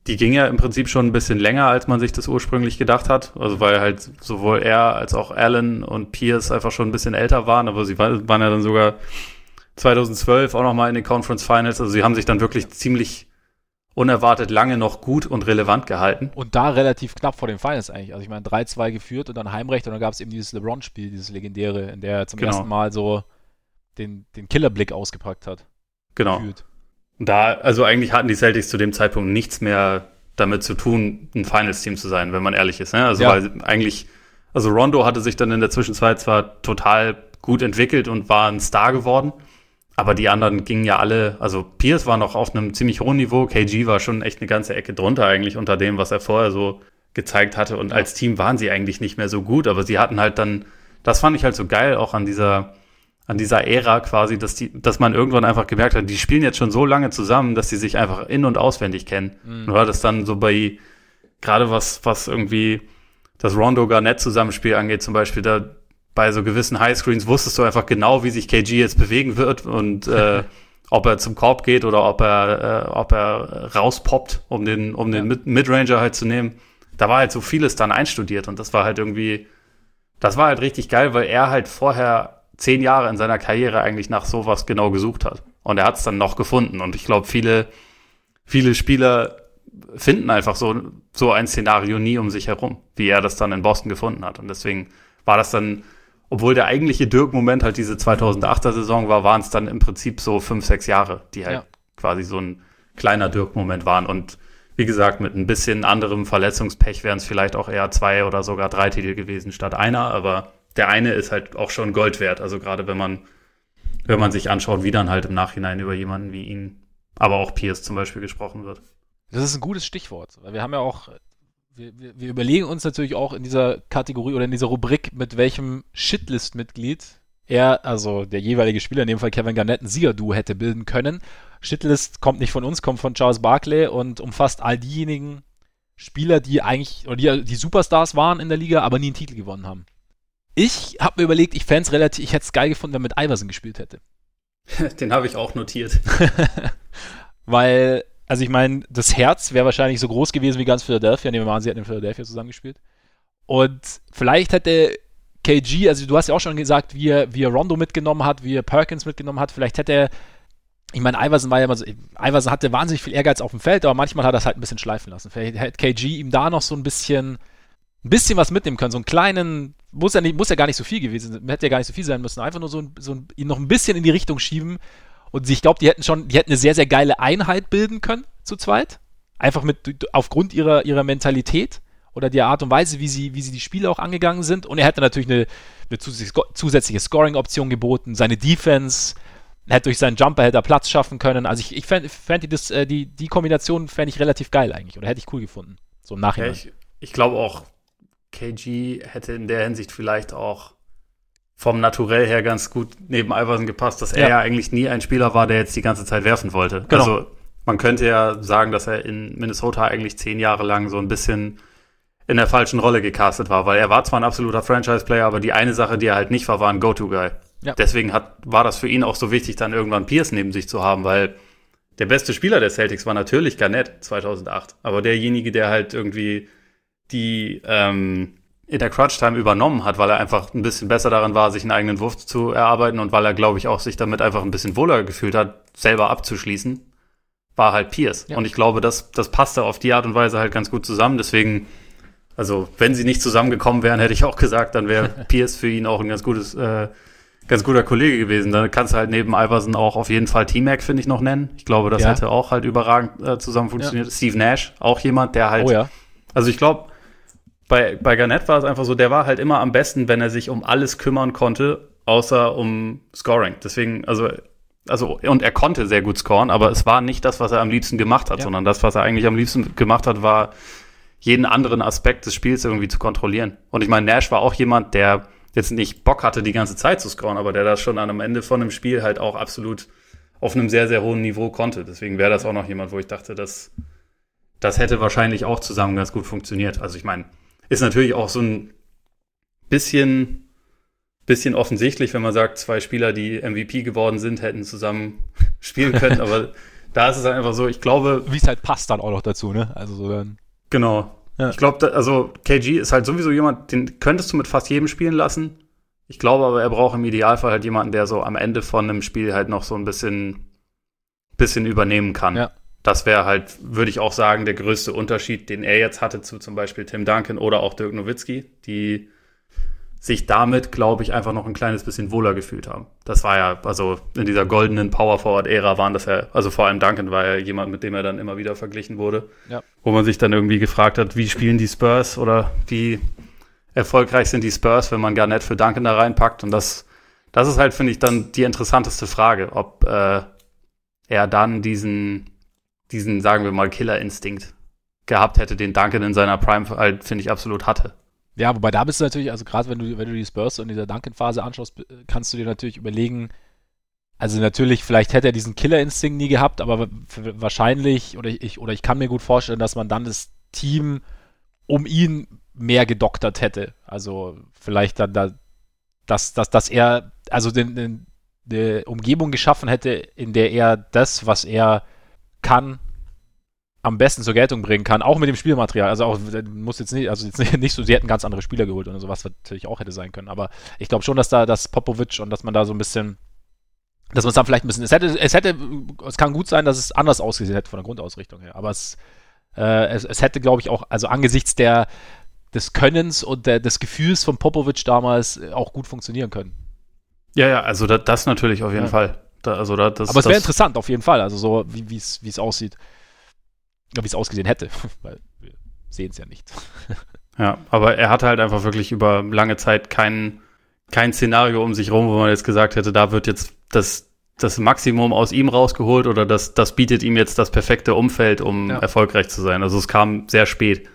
die ging ja im Prinzip schon ein bisschen länger, als man sich das ursprünglich gedacht hat. Also weil halt sowohl er als auch Allen und Pierce einfach schon ein bisschen älter waren, aber sie waren ja dann sogar 2012 auch nochmal in den Conference Finals. Also sie haben sich dann wirklich ziemlich unerwartet lange noch gut und relevant gehalten. Und da relativ knapp vor den Finals eigentlich. Also ich meine 3-2 geführt und dann Heimrecht und dann gab es eben dieses LeBron-Spiel, dieses legendäre, in der er zum genau. ersten Mal so den, den Killerblick ausgepackt hat. Genau. Gefühlt. Da, also eigentlich hatten die Celtics zu dem Zeitpunkt nichts mehr damit zu tun, ein Finals-Team zu sein, wenn man ehrlich ist. Ne? Also ja. weil eigentlich, also Rondo hatte sich dann in der Zwischenzeit zwar total gut entwickelt und war ein Star geworden, aber die anderen gingen ja alle, also Pierce war noch auf einem ziemlich hohen Niveau, KG war schon echt eine ganze Ecke drunter eigentlich unter dem, was er vorher so gezeigt hatte. Und ja. als Team waren sie eigentlich nicht mehr so gut, aber sie hatten halt dann, das fand ich halt so geil, auch an dieser an dieser Ära quasi, dass die, dass man irgendwann einfach gemerkt hat, die spielen jetzt schon so lange zusammen, dass sie sich einfach in- und auswendig kennen. Mhm. Nur das dann so bei, gerade was, was irgendwie das Rondo-Garnett-Zusammenspiel angeht, zum Beispiel, da bei so gewissen Highscreens wusstest du einfach genau, wie sich KG jetzt bewegen wird und äh, ob er zum Korb geht oder ob er, äh, ob er rauspoppt, um den, um ja. den Midranger halt zu nehmen. Da war halt so vieles dann einstudiert und das war halt irgendwie, das war halt richtig geil, weil er halt vorher zehn Jahre in seiner Karriere eigentlich nach sowas genau gesucht hat. Und er hat es dann noch gefunden. Und ich glaube, viele, viele Spieler finden einfach so, so ein Szenario nie um sich herum, wie er das dann in Boston gefunden hat. Und deswegen war das dann, obwohl der eigentliche Dirk-Moment halt diese 2008er Saison war, waren es dann im Prinzip so fünf, sechs Jahre, die halt ja. quasi so ein kleiner Dirk-Moment waren. Und wie gesagt, mit ein bisschen anderem Verletzungspech wären es vielleicht auch eher zwei oder sogar drei Titel gewesen statt einer, aber der eine ist halt auch schon Gold wert. Also gerade wenn man, wenn man sich anschaut, wie dann halt im Nachhinein über jemanden wie ihn, aber auch Pierce zum Beispiel gesprochen wird. Das ist ein gutes Stichwort. Weil wir haben ja auch, wir, wir, wir überlegen uns natürlich auch in dieser Kategorie oder in dieser Rubrik, mit welchem Shitlist-Mitglied er, also der jeweilige Spieler, in dem Fall Kevin Garnett, ein Siegerduo hätte bilden können. Shitlist kommt nicht von uns, kommt von Charles Barkley und umfasst all diejenigen Spieler, die eigentlich, oder die, die Superstars waren in der Liga, aber nie einen Titel gewonnen haben. Ich habe mir überlegt, ich fände es relativ, ich hätte es geil gefunden, wenn mit Iverson gespielt hätte. Den habe ich auch notiert. Weil, also ich meine, das Herz wäre wahrscheinlich so groß gewesen wie ganz Philadelphia. Nehmen wir mal an, sie hätten in Philadelphia zusammengespielt. Und vielleicht hätte KG, also du hast ja auch schon gesagt, wie er, wie er Rondo mitgenommen hat, wie er Perkins mitgenommen hat, vielleicht hätte er, ich meine, Iverson war ja immer so, Iverson hatte wahnsinnig viel Ehrgeiz auf dem Feld, aber manchmal hat er es halt ein bisschen schleifen lassen. Vielleicht hätte KG ihm da noch so ein bisschen ein bisschen was mitnehmen können, so einen kleinen, muss ja, nicht, muss ja gar nicht so viel gewesen sein, hätte ja gar nicht so viel sein müssen, einfach nur so, so ihn noch ein bisschen in die Richtung schieben und ich glaube, die hätten schon, die hätten eine sehr, sehr geile Einheit bilden können zu zweit, einfach mit, aufgrund ihrer, ihrer Mentalität oder der Art und Weise, wie sie, wie sie die Spiele auch angegangen sind. Und er hätte natürlich eine, eine zusätzliche Scoring-Option geboten, seine Defense, hätte durch seinen Jumper hätte er Platz schaffen können, also ich, ich fände fänd die, äh, die, die Kombination fände ich relativ geil eigentlich oder hätte ich cool gefunden, so im Nachhinein. Ja, ich, ich glaube auch, KG hätte in der Hinsicht vielleicht auch vom Naturell her ganz gut neben Iverson gepasst, dass er ja. ja eigentlich nie ein Spieler war, der jetzt die ganze Zeit werfen wollte. Genau. Also man könnte ja sagen, dass er in Minnesota eigentlich zehn Jahre lang so ein bisschen in der falschen Rolle gecastet war, weil er war zwar ein absoluter Franchise-Player, aber die eine Sache, die er halt nicht war, war ein Go-To-Guy. Ja. Deswegen hat, war das für ihn auch so wichtig, dann irgendwann Pierce neben sich zu haben, weil der beste Spieler der Celtics war natürlich Garnett 2008, aber derjenige, der halt irgendwie die ähm, in der Crunch-Time übernommen hat, weil er einfach ein bisschen besser daran war, sich einen eigenen Wurf zu erarbeiten und weil er, glaube ich, auch sich damit einfach ein bisschen wohler gefühlt hat, selber abzuschließen, war halt Pierce. Ja. Und ich glaube, das, das passte auf die Art und Weise halt ganz gut zusammen. Deswegen, also wenn sie nicht zusammengekommen wären, hätte ich auch gesagt, dann wäre Pierce für ihn auch ein ganz gutes, äh, ganz guter Kollege gewesen. Dann kannst du halt neben Iverson auch auf jeden Fall T-Mac, finde ich, noch nennen. Ich glaube, das ja. hätte auch halt überragend äh, zusammen funktioniert. Ja. Steve Nash, auch jemand, der halt. Oh ja. Also ich glaube, bei, bei Garnett war es einfach so, der war halt immer am besten, wenn er sich um alles kümmern konnte, außer um Scoring. Deswegen, also, also, und er konnte sehr gut scoren, aber es war nicht das, was er am liebsten gemacht hat, ja. sondern das, was er eigentlich am liebsten gemacht hat, war, jeden anderen Aspekt des Spiels irgendwie zu kontrollieren. Und ich meine, Nash war auch jemand, der jetzt nicht Bock hatte, die ganze Zeit zu scoren, aber der das schon an am Ende von einem Spiel halt auch absolut auf einem sehr, sehr hohen Niveau konnte. Deswegen wäre das auch noch jemand, wo ich dachte, dass das hätte wahrscheinlich auch zusammen ganz gut funktioniert. Also ich meine, ist natürlich auch so ein bisschen, bisschen offensichtlich, wenn man sagt, zwei Spieler, die MVP geworden sind, hätten zusammen spielen können, aber da ist es halt einfach so, ich glaube. Wie es halt passt dann auch noch dazu, ne? Also so dann. Genau. Ja. Ich glaube, also KG ist halt sowieso jemand, den könntest du mit fast jedem spielen lassen. Ich glaube aber, er braucht im Idealfall halt jemanden, der so am Ende von einem Spiel halt noch so ein bisschen, bisschen übernehmen kann. Ja das wäre halt, würde ich auch sagen, der größte Unterschied, den er jetzt hatte zu zum Beispiel Tim Duncan oder auch Dirk Nowitzki, die sich damit, glaube ich, einfach noch ein kleines bisschen wohler gefühlt haben. Das war ja, also in dieser goldenen Power Forward-Ära waren das ja, also vor allem Duncan war ja jemand, mit dem er dann immer wieder verglichen wurde. Ja. Wo man sich dann irgendwie gefragt hat, wie spielen die Spurs oder wie erfolgreich sind die Spurs, wenn man Garnett für Duncan da reinpackt. Und das, das ist halt, finde ich, dann die interessanteste Frage, ob äh, er dann diesen diesen, sagen wir mal, Killerinstinkt gehabt hätte, den Duncan in seiner Prime halt, finde ich, absolut hatte. Ja, wobei da bist du natürlich, also gerade wenn du, wenn du die Spurs in dieser Duncan-Phase anschaust, kannst du dir natürlich überlegen, also natürlich, vielleicht hätte er diesen Killerinstinkt nie gehabt, aber wahrscheinlich, oder ich, oder ich kann mir gut vorstellen, dass man dann das Team um ihn mehr gedoktert hätte. Also vielleicht dann da, dass, dass, dass er also den, den, eine Umgebung geschaffen hätte, in der er das, was er kann, am besten zur Geltung bringen kann, auch mit dem Spielmaterial. Also auch muss jetzt nicht, also jetzt nicht so, sie hätten ganz andere Spieler geholt oder sowas natürlich auch hätte sein können. Aber ich glaube schon, dass da das Popovic und dass man da so ein bisschen, dass man es dann vielleicht ein bisschen, es hätte, es hätte, es kann gut sein, dass es anders ausgesehen hätte von der Grundausrichtung her. Aber es, äh, es, es hätte, glaube ich, auch, also angesichts der des Könnens und der, des Gefühls von Popovic damals auch gut funktionieren können. Ja, ja, also das, das natürlich auf jeden ja. Fall. Da, also da, das, Aber es wäre interessant, auf jeden Fall. Also so, wie es aussieht. Wie es ausgesehen hätte. Weil wir sehen es ja nicht. ja, aber er hatte halt einfach wirklich über lange Zeit kein, kein Szenario um sich rum, wo man jetzt gesagt hätte, da wird jetzt das, das Maximum aus ihm rausgeholt oder das, das bietet ihm jetzt das perfekte Umfeld, um ja. erfolgreich zu sein. Also es kam sehr spät.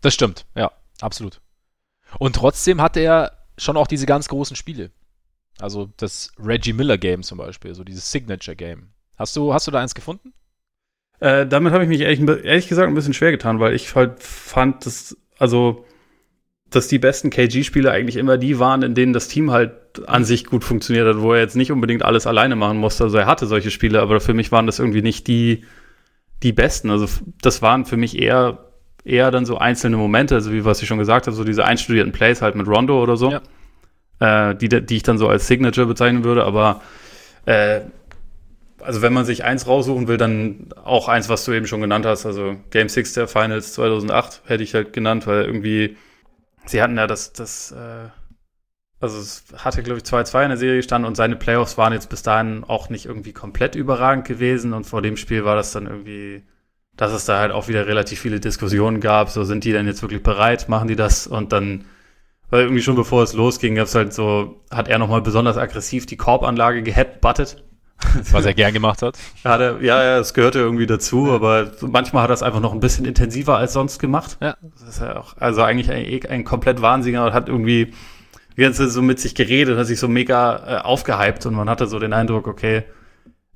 Das stimmt, ja, absolut. Und trotzdem hatte er schon auch diese ganz großen Spiele. Also das Reggie Miller Game zum Beispiel, so dieses Signature Game. Hast du, hast du da eins gefunden? Äh, damit habe ich mich ehrlich, ehrlich, gesagt ein bisschen schwer getan, weil ich halt fand, dass, also, dass die besten KG-Spiele eigentlich immer die waren, in denen das Team halt an sich gut funktioniert hat, wo er jetzt nicht unbedingt alles alleine machen musste. Also er hatte solche Spiele, aber für mich waren das irgendwie nicht die, die besten. Also das waren für mich eher, eher dann so einzelne Momente, also wie was ich schon gesagt habe, so diese einstudierten Plays halt mit Rondo oder so. Ja äh, die, die ich dann so als Signature bezeichnen würde, aber äh, also wenn man sich eins raussuchen will, dann auch eins, was du eben schon genannt hast, also Game 6 der Finals 2008 hätte ich halt genannt, weil irgendwie sie hatten ja das, das äh, also es hatte, glaube ich, 2-2 in der Serie gestanden und seine Playoffs waren jetzt bis dahin auch nicht irgendwie komplett überragend gewesen. Und vor dem Spiel war das dann irgendwie, dass es da halt auch wieder relativ viele Diskussionen gab, so sind die denn jetzt wirklich bereit, machen die das? Und dann weil irgendwie schon bevor es losging, gab's halt so, hat er nochmal besonders aggressiv die Korbanlage geheadbuttet. Was er gern gemacht hat. Hat er, ja, ja, es gehörte irgendwie dazu, aber manchmal hat er es einfach noch ein bisschen intensiver als sonst gemacht. Ja. Das ist ja auch, also eigentlich ein, ein komplett Wahnsinniger und hat irgendwie die ganze Zeit so mit sich geredet, hat sich so mega äh, aufgehypt und man hatte so den Eindruck, okay,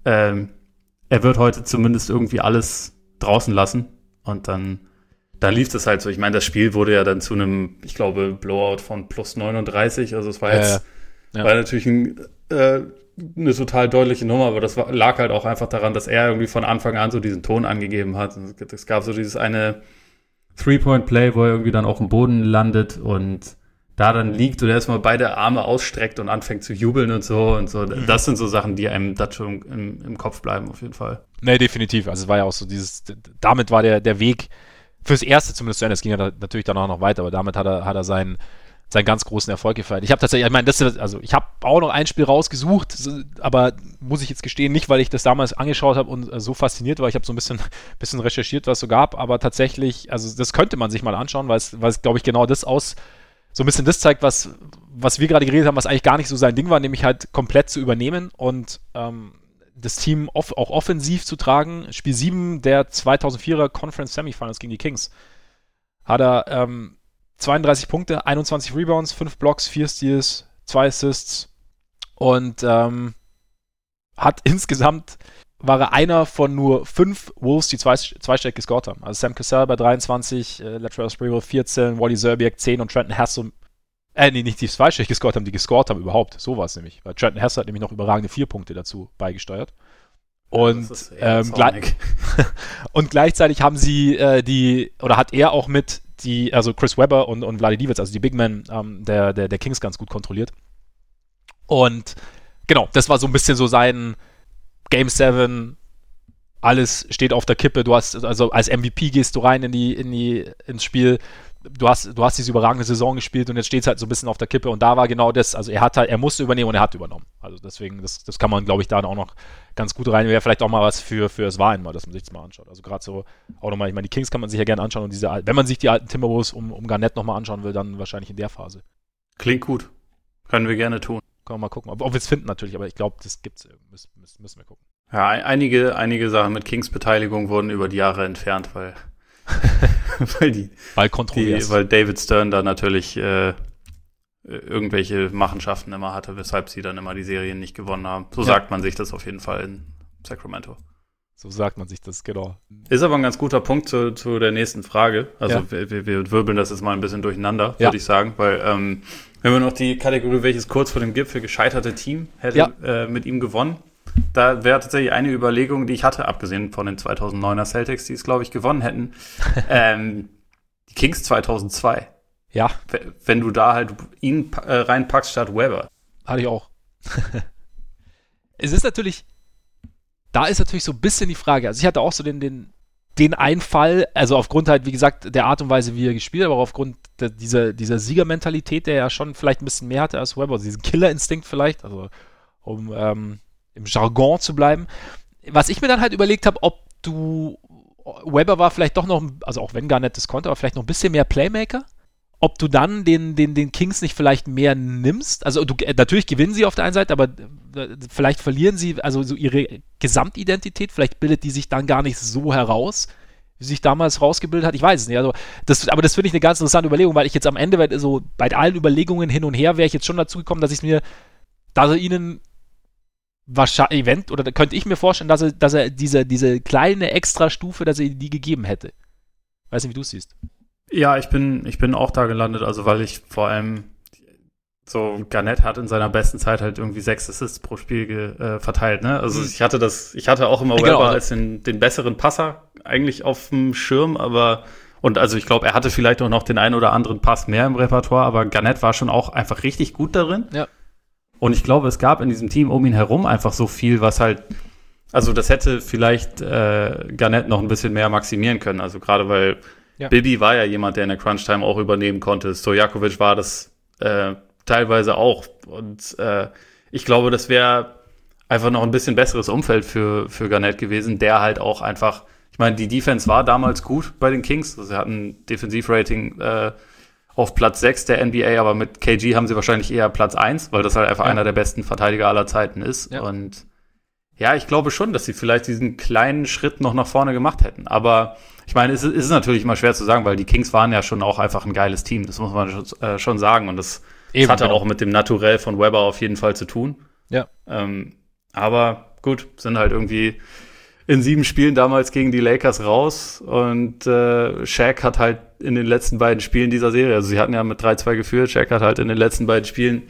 ähm, er wird heute zumindest irgendwie alles draußen lassen und dann dann lief das halt so. Ich meine, das Spiel wurde ja dann zu einem, ich glaube, Blowout von plus 39. Also es war jetzt, äh, ja. war natürlich ein, äh, eine total deutliche Nummer, aber das war, lag halt auch einfach daran, dass er irgendwie von Anfang an so diesen Ton angegeben hat. Es gab so dieses eine Three-Point-Play, wo er irgendwie dann auf dem Boden landet und da dann liegt und erstmal beide Arme ausstreckt und anfängt zu jubeln und so und so. Mhm. Das sind so Sachen, die einem das schon im, im Kopf bleiben, auf jeden Fall. Nee, definitiv. Also es war ja auch so dieses, damit war der, der Weg fürs Erste zumindest zu Ende. Es ging ja natürlich danach noch weiter, aber damit hat er, hat er seinen, seinen ganz großen Erfolg gefeiert. Ich habe tatsächlich, ich meine, das also ich habe auch noch ein Spiel rausgesucht, aber muss ich jetzt gestehen, nicht, weil ich das damals angeschaut habe und so fasziniert war. Ich habe so ein bisschen, bisschen recherchiert, was es so gab, aber tatsächlich, also das könnte man sich mal anschauen, weil es, weil es glaube ich, genau das aus, so ein bisschen das zeigt, was, was wir gerade geredet haben, was eigentlich gar nicht so sein Ding war, nämlich halt komplett zu übernehmen und ähm, das Team off auch offensiv zu tragen. Spiel 7 der 2004er Conference Semifinals gegen die Kings hat er ähm, 32 Punkte, 21 Rebounds, 5 Blocks, 4 Steals, 2 Assists und ähm, hat insgesamt war er einer von nur fünf Wolves, die zwei, zweistellig gescored haben. Also Sam Cassell bei 23, äh, Lateral Sprewell 14, Wally Zerbiak 10 und Trenton Hassel äh, nee, nicht die zweistellig gescored haben, die gescored haben überhaupt. So war es nämlich. Weil Trenton Hess hat nämlich noch überragende vier Punkte dazu beigesteuert. Und, ja, ähm, und gleichzeitig haben sie äh, die, oder hat er auch mit die, also Chris Webber und, und Vladi Divac, also die Big Men ähm, der, der, der Kings ganz gut kontrolliert. Und genau, das war so ein bisschen so sein Game 7, alles steht auf der Kippe, du hast, also als MVP gehst du rein in die, in die, ins Spiel, du hast, du hast diese überragende Saison gespielt und jetzt steht es halt so ein bisschen auf der Kippe und da war genau das, also er hat halt, er musste übernehmen und er hat übernommen. Also deswegen, das, das kann man, glaube ich, da auch noch ganz gut rein. Wäre vielleicht auch mal was für, für das Wahlen mal, dass man sich das mal anschaut. Also gerade so, auch nochmal, ich meine, die Kings kann man sich ja gerne anschauen und diese, wenn man sich die alten Timberwolves um, um Garnett nochmal anschauen will, dann wahrscheinlich in der Phase. Klingt gut. Können wir gerne tun. Können wir mal gucken. Ob, ob wir es finden natürlich, aber ich glaube, das gibt's, müssen, müssen wir gucken. Ja, einige, einige Sachen mit Kings Beteiligung wurden über die Jahre entfernt, weil weil die, weil kontrovers. Die, weil David Stern da natürlich äh, irgendwelche Machenschaften immer hatte, weshalb sie dann immer die Serien nicht gewonnen haben. So ja. sagt man sich das auf jeden Fall in Sacramento. So sagt man sich das, genau. Ist aber ein ganz guter Punkt zu, zu der nächsten Frage. Also ja. wir, wir wirbeln das jetzt mal ein bisschen durcheinander, ja. würde ich sagen, weil ähm, wenn wir noch die Kategorie, welches kurz vor dem Gipfel gescheiterte Team hätte äh, mit ihm gewonnen, da wäre tatsächlich eine Überlegung, die ich hatte, abgesehen von den 2009er Celtics, die es, glaube ich, gewonnen hätten. ähm, die Kings 2002. Ja. Wenn du da halt ihn äh, reinpackst statt Weber. Hatte ich auch. es ist natürlich, da ist natürlich so ein bisschen die Frage. Also ich hatte auch so den, den, den Einfall, also aufgrund halt, wie gesagt, der Art und Weise, wie er gespielt hat, aber auch aufgrund der, dieser, dieser Siegermentalität, der ja schon vielleicht ein bisschen mehr hatte als Weber, also diesen Killerinstinkt vielleicht, also um ähm, im Jargon zu bleiben. Was ich mir dann halt überlegt habe, ob du Weber war vielleicht doch noch, also auch wenn gar nicht das konnte, aber vielleicht noch ein bisschen mehr Playmaker. Ob du dann den, den, den Kings nicht vielleicht mehr nimmst. Also du, äh, natürlich gewinnen sie auf der einen Seite, aber äh, vielleicht verlieren sie also so ihre Gesamtidentität. Vielleicht bildet die sich dann gar nicht so heraus, wie sich damals rausgebildet hat. Ich weiß es nicht. Also das, aber das finde ich eine ganz interessante Überlegung, weil ich jetzt am Ende so bei allen Überlegungen hin und her wäre ich jetzt schon dazu gekommen, dass ich mir, dass er ihnen wahrscheinlich, Event, oder könnte ich mir vorstellen, dass er, dass er diese, diese kleine Extrastufe, dass er die gegeben hätte. Weiß nicht, wie du es siehst. Ja, ich bin, ich bin auch da gelandet, also weil ich vor allem so Garnett hat in seiner besten Zeit halt irgendwie sechs Assists pro Spiel ge, äh, verteilt, ne? Also mhm. ich hatte das, ich hatte auch immer ja, genau. als den, den besseren Passer eigentlich auf dem Schirm, aber und also ich glaube, er hatte vielleicht auch noch den einen oder anderen Pass mehr im Repertoire, aber Garnett war schon auch einfach richtig gut darin. Ja. Und ich glaube, es gab in diesem Team um ihn herum einfach so viel, was halt, also das hätte vielleicht äh, Garnett noch ein bisschen mehr maximieren können. Also gerade weil ja. Bibi war ja jemand, der in der Crunch-Time auch übernehmen konnte. Stojakovic war das äh, teilweise auch. Und äh, ich glaube, das wäre einfach noch ein bisschen besseres Umfeld für, für Garnett gewesen, der halt auch einfach, ich meine, die Defense war damals gut bei den Kings. Also sie hatten Defensivrating äh, auf Platz 6 der NBA, aber mit KG haben sie wahrscheinlich eher Platz 1, weil das halt einfach ja. einer der besten Verteidiger aller Zeiten ist. Ja. Und ja, ich glaube schon, dass sie vielleicht diesen kleinen Schritt noch nach vorne gemacht hätten. Aber ich meine, es ist natürlich immer schwer zu sagen, weil die Kings waren ja schon auch einfach ein geiles Team. Das muss man schon, äh, schon sagen. Und das, das hatte genau. auch mit dem Naturell von Weber auf jeden Fall zu tun. Ja. Ähm, aber gut, sind halt irgendwie in sieben Spielen damals gegen die Lakers raus und äh, Shaq hat halt in den letzten beiden Spielen dieser Serie, also sie hatten ja mit 3-2 geführt, Shaq hat halt in den letzten beiden Spielen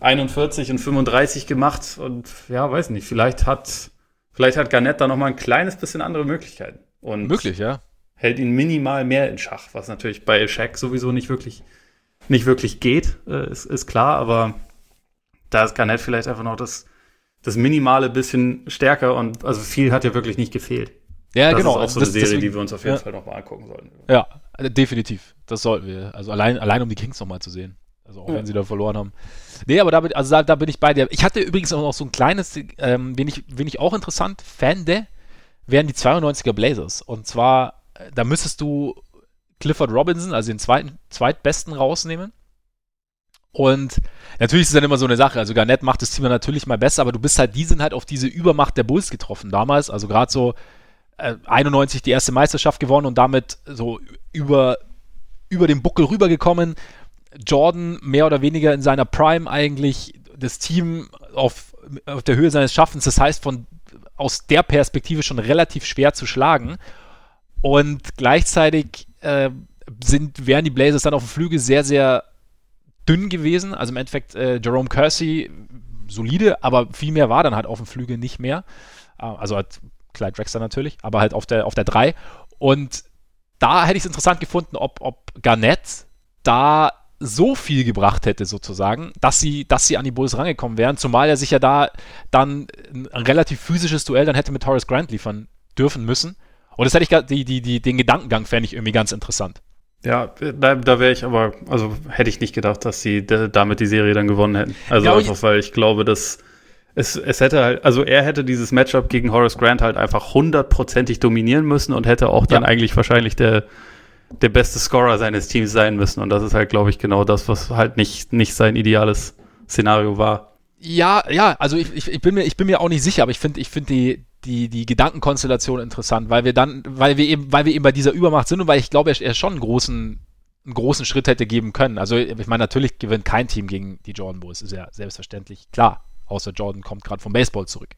41 und 35 gemacht und ja, weiß nicht, vielleicht hat, vielleicht hat Garnett da noch mal ein kleines bisschen andere Möglichkeiten. Und Möglich, ja. Hält ihn minimal mehr in Schach, was natürlich bei Shaq sowieso nicht wirklich, nicht wirklich geht, äh, ist, ist klar, aber da ist Garnett vielleicht einfach noch das, das minimale bisschen stärker und also viel hat ja wirklich nicht gefehlt. Ja, das genau. Das ist auch so das, eine Serie, deswegen, die wir uns auf jeden ja. Fall noch mal angucken sollten. Ja, definitiv. Das sollten wir. Also allein, allein um die Kings noch mal zu sehen. Also auch ja. wenn sie da verloren haben. Nee, aber da bin, also da, da, bin ich bei dir. Ich hatte übrigens auch noch so ein kleines, ähm, wen, ich, wen ich auch interessant fände, wären die 92er Blazers. Und zwar, äh, da müsstest du Clifford Robinson, also den zweiten, zweitbesten rausnehmen. Und natürlich ist es dann immer so eine Sache. Also Garnett macht das Team natürlich mal besser, aber du bist halt, die sind halt auf diese Übermacht der Bulls getroffen damals. Also gerade so äh, 91 die erste Meisterschaft gewonnen und damit so über, über den Buckel rübergekommen. Jordan mehr oder weniger in seiner Prime eigentlich das Team auf, auf der Höhe seines Schaffens. Das heißt, von aus der Perspektive schon relativ schwer zu schlagen. Und gleichzeitig äh, sind, wären die Blazers dann auf dem Flügel sehr, sehr dünn gewesen. Also im Endeffekt äh, Jerome Kersey solide, aber viel mehr war dann halt auf dem Flügel nicht mehr. Äh, also halt Clyde Drexler natürlich, aber halt auf der, auf der 3. Und da hätte ich es interessant gefunden, ob, ob Garnett da so viel gebracht hätte, sozusagen, dass sie, dass sie an die Bulls rangekommen wären, zumal er sich ja da dann ein relativ physisches Duell dann hätte mit Horace Grant liefern dürfen müssen. Und das hätte ich die, die, die, den Gedankengang fände ich irgendwie ganz interessant. Ja, da, da wäre ich aber, also hätte ich nicht gedacht, dass sie damit die Serie dann gewonnen hätten. Also ja, einfach, weil ich glaube, dass es, es hätte halt, also er hätte dieses Matchup gegen Horace Grant halt einfach hundertprozentig dominieren müssen und hätte auch dann ja. eigentlich wahrscheinlich der, der beste Scorer seines Teams sein müssen. Und das ist halt, glaube ich, genau das, was halt nicht, nicht sein ideales Szenario war. Ja, ja, also ich, ich, ich, bin, mir, ich bin mir auch nicht sicher, aber ich finde ich find die, die, die Gedankenkonstellation interessant, weil wir dann, weil wir eben, weil wir eben bei dieser Übermacht sind und weil ich glaube, er, er schon einen großen, einen großen Schritt hätte geben können. Also ich meine, natürlich gewinnt kein Team gegen die Jordan Bulls, ist ja selbstverständlich klar. Außer Jordan kommt gerade vom Baseball zurück.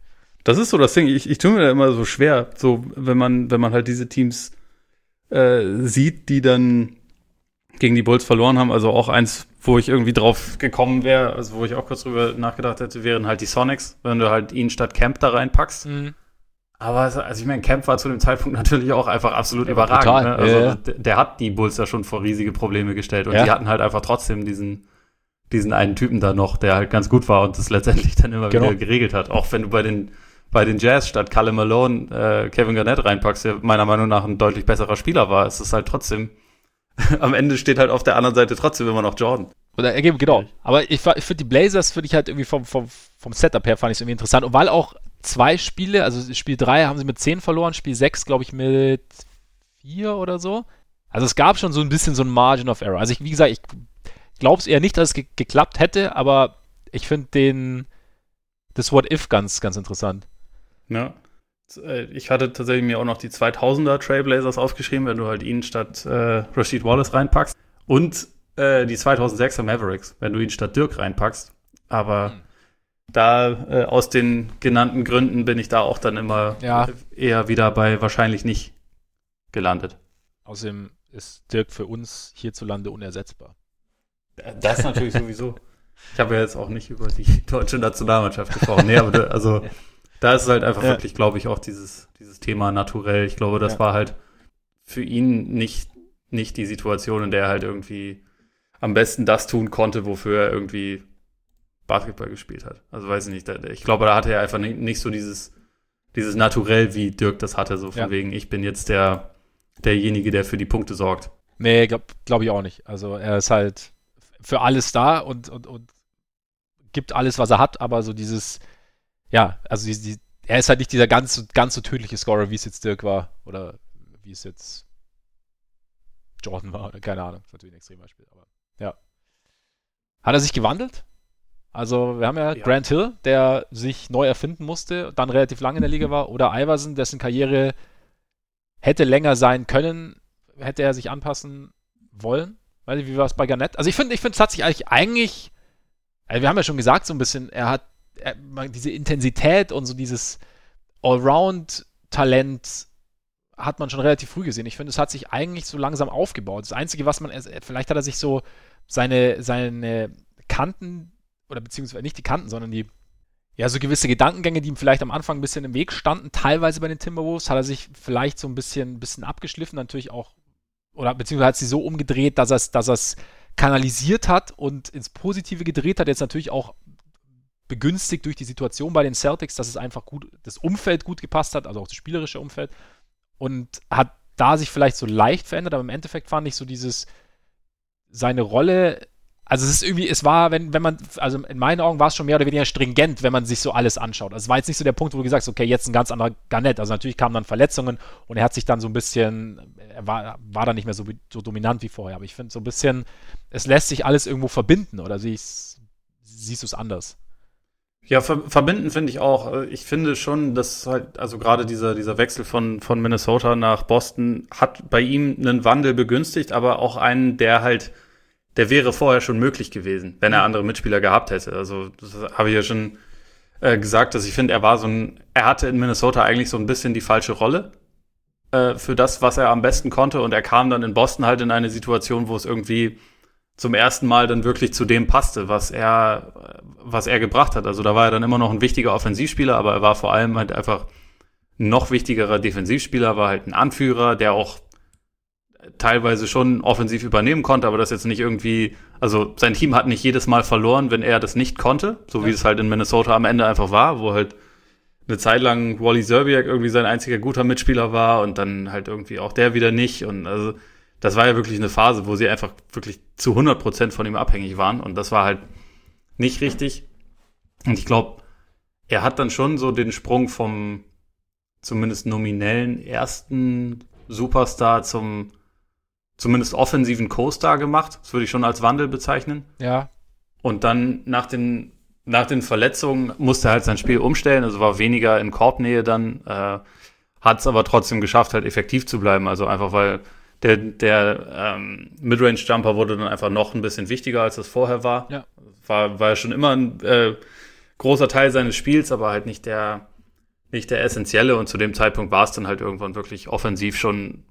Das ist so das Ding. Ich, ich tue mir da immer so schwer, so wenn man, wenn man halt diese Teams äh, sieht, die dann gegen die Bulls verloren haben. Also auch eins, wo ich irgendwie drauf gekommen wäre, also wo ich auch kurz drüber nachgedacht hätte, wären halt die Sonics, wenn du halt ihn statt Camp da reinpackst. Mhm. Aber also ich meine, Camp war zu dem Zeitpunkt natürlich auch einfach absolut ja, überragend. Ne? Also ja, Der, der, hat die Bulls ja schon vor riesige Probleme gestellt und ja. die hatten halt einfach trotzdem diesen diesen einen Typen da noch, der halt ganz gut war und das letztendlich dann immer genau. wieder geregelt hat. Auch wenn du bei den bei den Jazz statt Kalle Malone äh, Kevin Garnett reinpackst, der meiner Meinung nach ein deutlich besserer Spieler war, ist es halt trotzdem, am Ende steht halt auf der anderen Seite trotzdem immer noch Jordan. Oder ergeben, genau. Aber ich, ich finde die Blazers, finde ich halt irgendwie vom, vom, vom Setup her fand ich es irgendwie interessant. Und weil auch zwei Spiele, also Spiel 3 haben sie mit 10 verloren, Spiel 6 glaube ich mit 4 oder so. Also es gab schon so ein bisschen so ein Margin of Error. Also ich, wie gesagt, ich glaube es eher nicht, dass es ge geklappt hätte, aber ich finde den, das What If ganz, ganz interessant. Ja. Äh, ich hatte tatsächlich mir auch noch die 2000er Trailblazers aufgeschrieben, wenn du halt ihn statt äh, Rashid Wallace reinpackst. Und äh, die 2006er Mavericks, wenn du ihn statt Dirk reinpackst. Aber mhm. da äh, aus den genannten Gründen bin ich da auch dann immer ja. eher wieder bei wahrscheinlich nicht gelandet. Außerdem ist Dirk für uns hierzulande unersetzbar. Das natürlich sowieso. Ich habe ja jetzt auch nicht über die deutsche Nationalmannschaft gesprochen. Nee, aber da, also da ist es halt einfach ja. wirklich, glaube ich, auch dieses, dieses Thema naturell. Ich glaube, das ja. war halt für ihn nicht, nicht die Situation, in der er halt irgendwie am besten das tun konnte, wofür er irgendwie Basketball gespielt hat. Also weiß ich nicht. Ich glaube, da hatte er einfach nicht, nicht so dieses, dieses Naturell, wie Dirk das hatte, so von ja. wegen, ich bin jetzt der, derjenige, der für die Punkte sorgt. Nee, glaube glaub ich auch nicht. Also er ist halt, für alles da und, und, und gibt alles, was er hat, aber so dieses, ja, also die, die, er ist halt nicht dieser ganz, ganz so tödliche Scorer, wie es jetzt Dirk war oder wie es jetzt Jordan war oder keine Ahnung, das ist natürlich ein Extrembeispiel, aber ja. Hat er sich gewandelt? Also wir haben ja, ja, Grant Hill, der sich neu erfinden musste, dann relativ lange in der Liga war, oder Iverson, dessen Karriere hätte länger sein können, hätte er sich anpassen wollen. Weiß nicht, wie war es bei Garnett? Also ich finde, ich finde, es hat sich eigentlich, eigentlich, also wir haben ja schon gesagt, so ein bisschen, er hat er, diese Intensität und so dieses Allround-Talent hat man schon relativ früh gesehen. Ich finde, es hat sich eigentlich so langsam aufgebaut. Das Einzige, was man, vielleicht hat er sich so seine, seine Kanten oder beziehungsweise nicht die Kanten, sondern die, ja, so gewisse Gedankengänge, die ihm vielleicht am Anfang ein bisschen im Weg standen, teilweise bei den Timberwolves, hat er sich vielleicht so ein bisschen, bisschen abgeschliffen, natürlich auch, oder beziehungsweise hat sie so umgedreht, dass er es dass er's kanalisiert hat und ins Positive gedreht hat, jetzt natürlich auch begünstigt durch die Situation bei den Celtics, dass es einfach gut, das Umfeld gut gepasst hat, also auch das spielerische Umfeld und hat da sich vielleicht so leicht verändert, aber im Endeffekt fand ich so dieses, seine Rolle also es ist irgendwie, es war, wenn, wenn man, also in meinen Augen war es schon mehr oder weniger stringent, wenn man sich so alles anschaut. Also es war jetzt nicht so der Punkt, wo du gesagt hast, okay, jetzt ein ganz anderer Garnett. Also natürlich kamen dann Verletzungen und er hat sich dann so ein bisschen, er war, war dann nicht mehr so, so dominant wie vorher. Aber ich finde so ein bisschen, es lässt sich alles irgendwo verbinden oder siehst, siehst du es anders? Ja, ver verbinden finde ich auch. Ich finde schon, dass halt, also gerade dieser, dieser Wechsel von, von Minnesota nach Boston hat bei ihm einen Wandel begünstigt, aber auch einen, der halt der wäre vorher schon möglich gewesen, wenn er mhm. andere Mitspieler gehabt hätte. Also das habe ich ja schon äh, gesagt, dass ich finde, er war so ein, er hatte in Minnesota eigentlich so ein bisschen die falsche Rolle äh, für das, was er am besten konnte. Und er kam dann in Boston halt in eine Situation, wo es irgendwie zum ersten Mal dann wirklich zu dem passte, was er, was er gebracht hat. Also da war er dann immer noch ein wichtiger Offensivspieler, aber er war vor allem halt einfach ein noch wichtigerer Defensivspieler, war halt ein Anführer, der auch teilweise schon offensiv übernehmen konnte, aber das jetzt nicht irgendwie, also sein Team hat nicht jedes Mal verloren, wenn er das nicht konnte, so wie ja. es halt in Minnesota am Ende einfach war, wo halt eine Zeit lang Wally Serbiak irgendwie sein einziger guter Mitspieler war und dann halt irgendwie auch der wieder nicht und also das war ja wirklich eine Phase, wo sie einfach wirklich zu 100 Prozent von ihm abhängig waren und das war halt nicht richtig und ich glaube, er hat dann schon so den Sprung vom zumindest nominellen ersten Superstar zum zumindest offensiven Co-Star gemacht. Das würde ich schon als Wandel bezeichnen. Ja. Und dann nach den, nach den Verletzungen musste er halt sein Spiel umstellen, also war weniger in Korbnähe dann, äh, hat es aber trotzdem geschafft, halt effektiv zu bleiben. Also einfach weil der, der ähm, Midrange-Jumper wurde dann einfach noch ein bisschen wichtiger, als es vorher war. Ja. War, war schon immer ein äh, großer Teil seines Spiels, aber halt nicht der, nicht der essentielle. Und zu dem Zeitpunkt war es dann halt irgendwann wirklich offensiv schon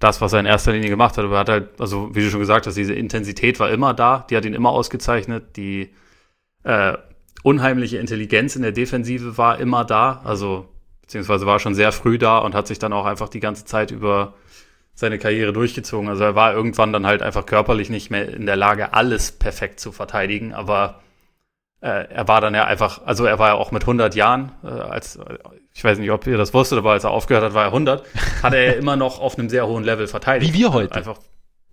das, was er in erster Linie gemacht hat. Aber er hat halt, also wie du schon gesagt hast, diese Intensität war immer da, die hat ihn immer ausgezeichnet. Die äh, unheimliche Intelligenz in der Defensive war immer da, also beziehungsweise war schon sehr früh da und hat sich dann auch einfach die ganze Zeit über seine Karriere durchgezogen. Also er war irgendwann dann halt einfach körperlich nicht mehr in der Lage, alles perfekt zu verteidigen, aber er war dann ja einfach, also er war ja auch mit 100 Jahren, äh, als ich weiß nicht, ob ihr das wusstet, aber als er aufgehört hat, war er 100, hat er ja immer noch auf einem sehr hohen Level verteidigt. Wie wir heute. Einfach,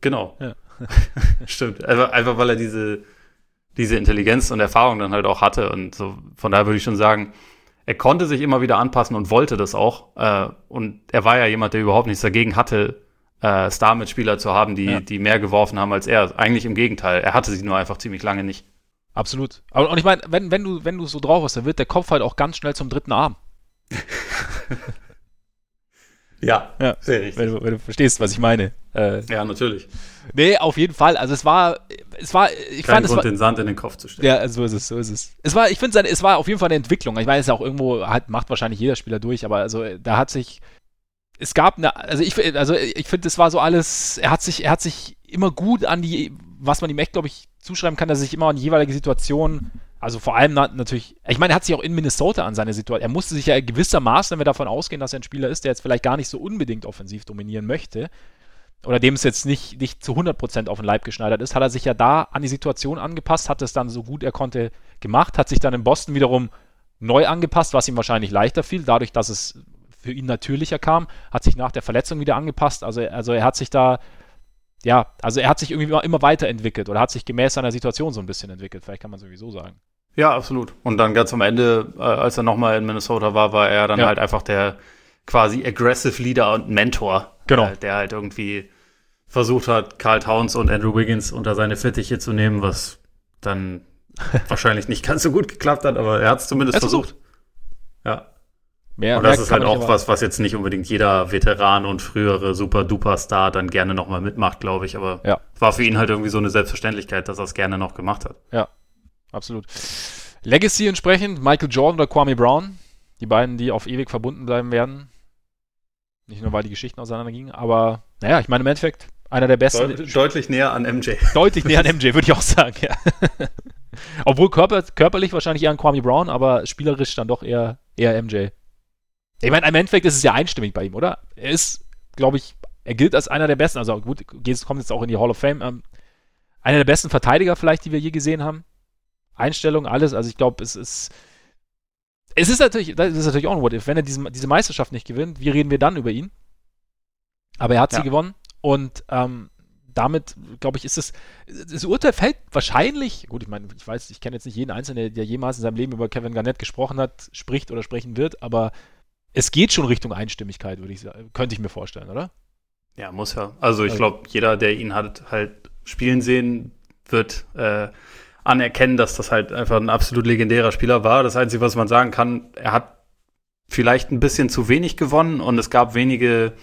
genau. Ja. Stimmt. Einfach, einfach weil er diese, diese Intelligenz und Erfahrung dann halt auch hatte und so, von daher würde ich schon sagen, er konnte sich immer wieder anpassen und wollte das auch. Äh, und er war ja jemand, der überhaupt nichts dagegen hatte, äh, Star-Mitspieler zu haben, die, ja. die mehr geworfen haben als er. Eigentlich im Gegenteil. Er hatte sie nur einfach ziemlich lange nicht. Absolut. Aber, und ich meine, wenn, wenn du, wenn du so drauf hast, dann wird der Kopf halt auch ganz schnell zum dritten Arm. ja, ja, sehr richtig. Wenn du, wenn du verstehst, was ich meine. Äh, ja, natürlich. Nee, auf jeden Fall. Also es war, es war, ich Kein fand Grund, es war, den Sand in den Kopf zu stecken. Ja, so ist es, so ist es. Es war, ich finde, es war auf jeden Fall eine Entwicklung. Ich meine, es ist auch irgendwo, hat, macht wahrscheinlich jeder Spieler durch, aber also da hat sich, es gab eine, also ich, also ich finde, es war so alles, er hat sich, er hat sich immer gut an die, was man ihm echt, glaube ich, zuschreiben kann, dass er sich immer an jeweilige Situation, also vor allem natürlich, ich meine, er hat sich auch in Minnesota an seine Situation, er musste sich ja gewissermaßen, wenn wir davon ausgehen, dass er ein Spieler ist, der jetzt vielleicht gar nicht so unbedingt offensiv dominieren möchte, oder dem es jetzt nicht, nicht zu 100% auf den Leib geschneidert ist, hat er sich ja da an die Situation angepasst, hat es dann so gut er konnte gemacht, hat sich dann in Boston wiederum neu angepasst, was ihm wahrscheinlich leichter fiel, dadurch, dass es für ihn natürlicher kam, hat sich nach der Verletzung wieder angepasst, also, also er hat sich da ja, also er hat sich irgendwie immer, weiterentwickelt oder hat sich gemäß seiner Situation so ein bisschen entwickelt. Vielleicht kann man sowieso sagen. Ja, absolut. Und dann ganz am Ende, äh, als er nochmal in Minnesota war, war er dann ja. halt einfach der quasi aggressive Leader und Mentor. Genau. Äh, der halt irgendwie versucht hat, Carl Towns und Andrew Wiggins unter seine Fittiche zu nehmen, was dann wahrscheinlich nicht ganz so gut geklappt hat, aber er hat es zumindest versucht. versucht. Ja. Mehr, und das ist halt auch was, was jetzt nicht unbedingt jeder Veteran und frühere Super-Duper-Star dann gerne nochmal mitmacht, glaube ich. Aber ja. war für ihn halt irgendwie so eine Selbstverständlichkeit, dass er es gerne noch gemacht hat. Ja, absolut. Legacy entsprechend, Michael Jordan oder Kwame Brown. Die beiden, die auf ewig verbunden bleiben werden. Nicht nur, weil die Geschichten auseinandergingen, aber naja, ich meine im Endeffekt einer der besten. Deut deutlich näher an MJ. Deutlich näher an MJ, würde ich auch sagen, ja. Obwohl körper körperlich wahrscheinlich eher an Kwame Brown, aber spielerisch dann doch eher, eher MJ. Ich meine, im Endeffekt ist es ja einstimmig bei ihm, oder? Er ist, glaube ich, er gilt als einer der besten, also gut, kommt jetzt auch in die Hall of Fame, ähm, einer der besten Verteidiger vielleicht, die wir je gesehen haben. Einstellung, alles, also ich glaube, es ist, es ist natürlich, das ist natürlich auch ein What-If, wenn er diese, diese Meisterschaft nicht gewinnt, wie reden wir dann über ihn? Aber er hat ja. sie gewonnen und ähm, damit, glaube ich, ist es, das Urteil fällt wahrscheinlich, gut, ich meine, ich weiß, ich kenne jetzt nicht jeden Einzelnen, der jemals in seinem Leben über Kevin Garnett gesprochen hat, spricht oder sprechen wird, aber es geht schon Richtung Einstimmigkeit, würde ich sagen. Könnte ich mir vorstellen, oder? Ja, muss ja. Also ich also glaube, jeder, der ihn hat halt spielen sehen, wird äh, anerkennen, dass das halt einfach ein absolut legendärer Spieler war. Das Einzige, was man sagen kann, er hat vielleicht ein bisschen zu wenig gewonnen und es gab wenige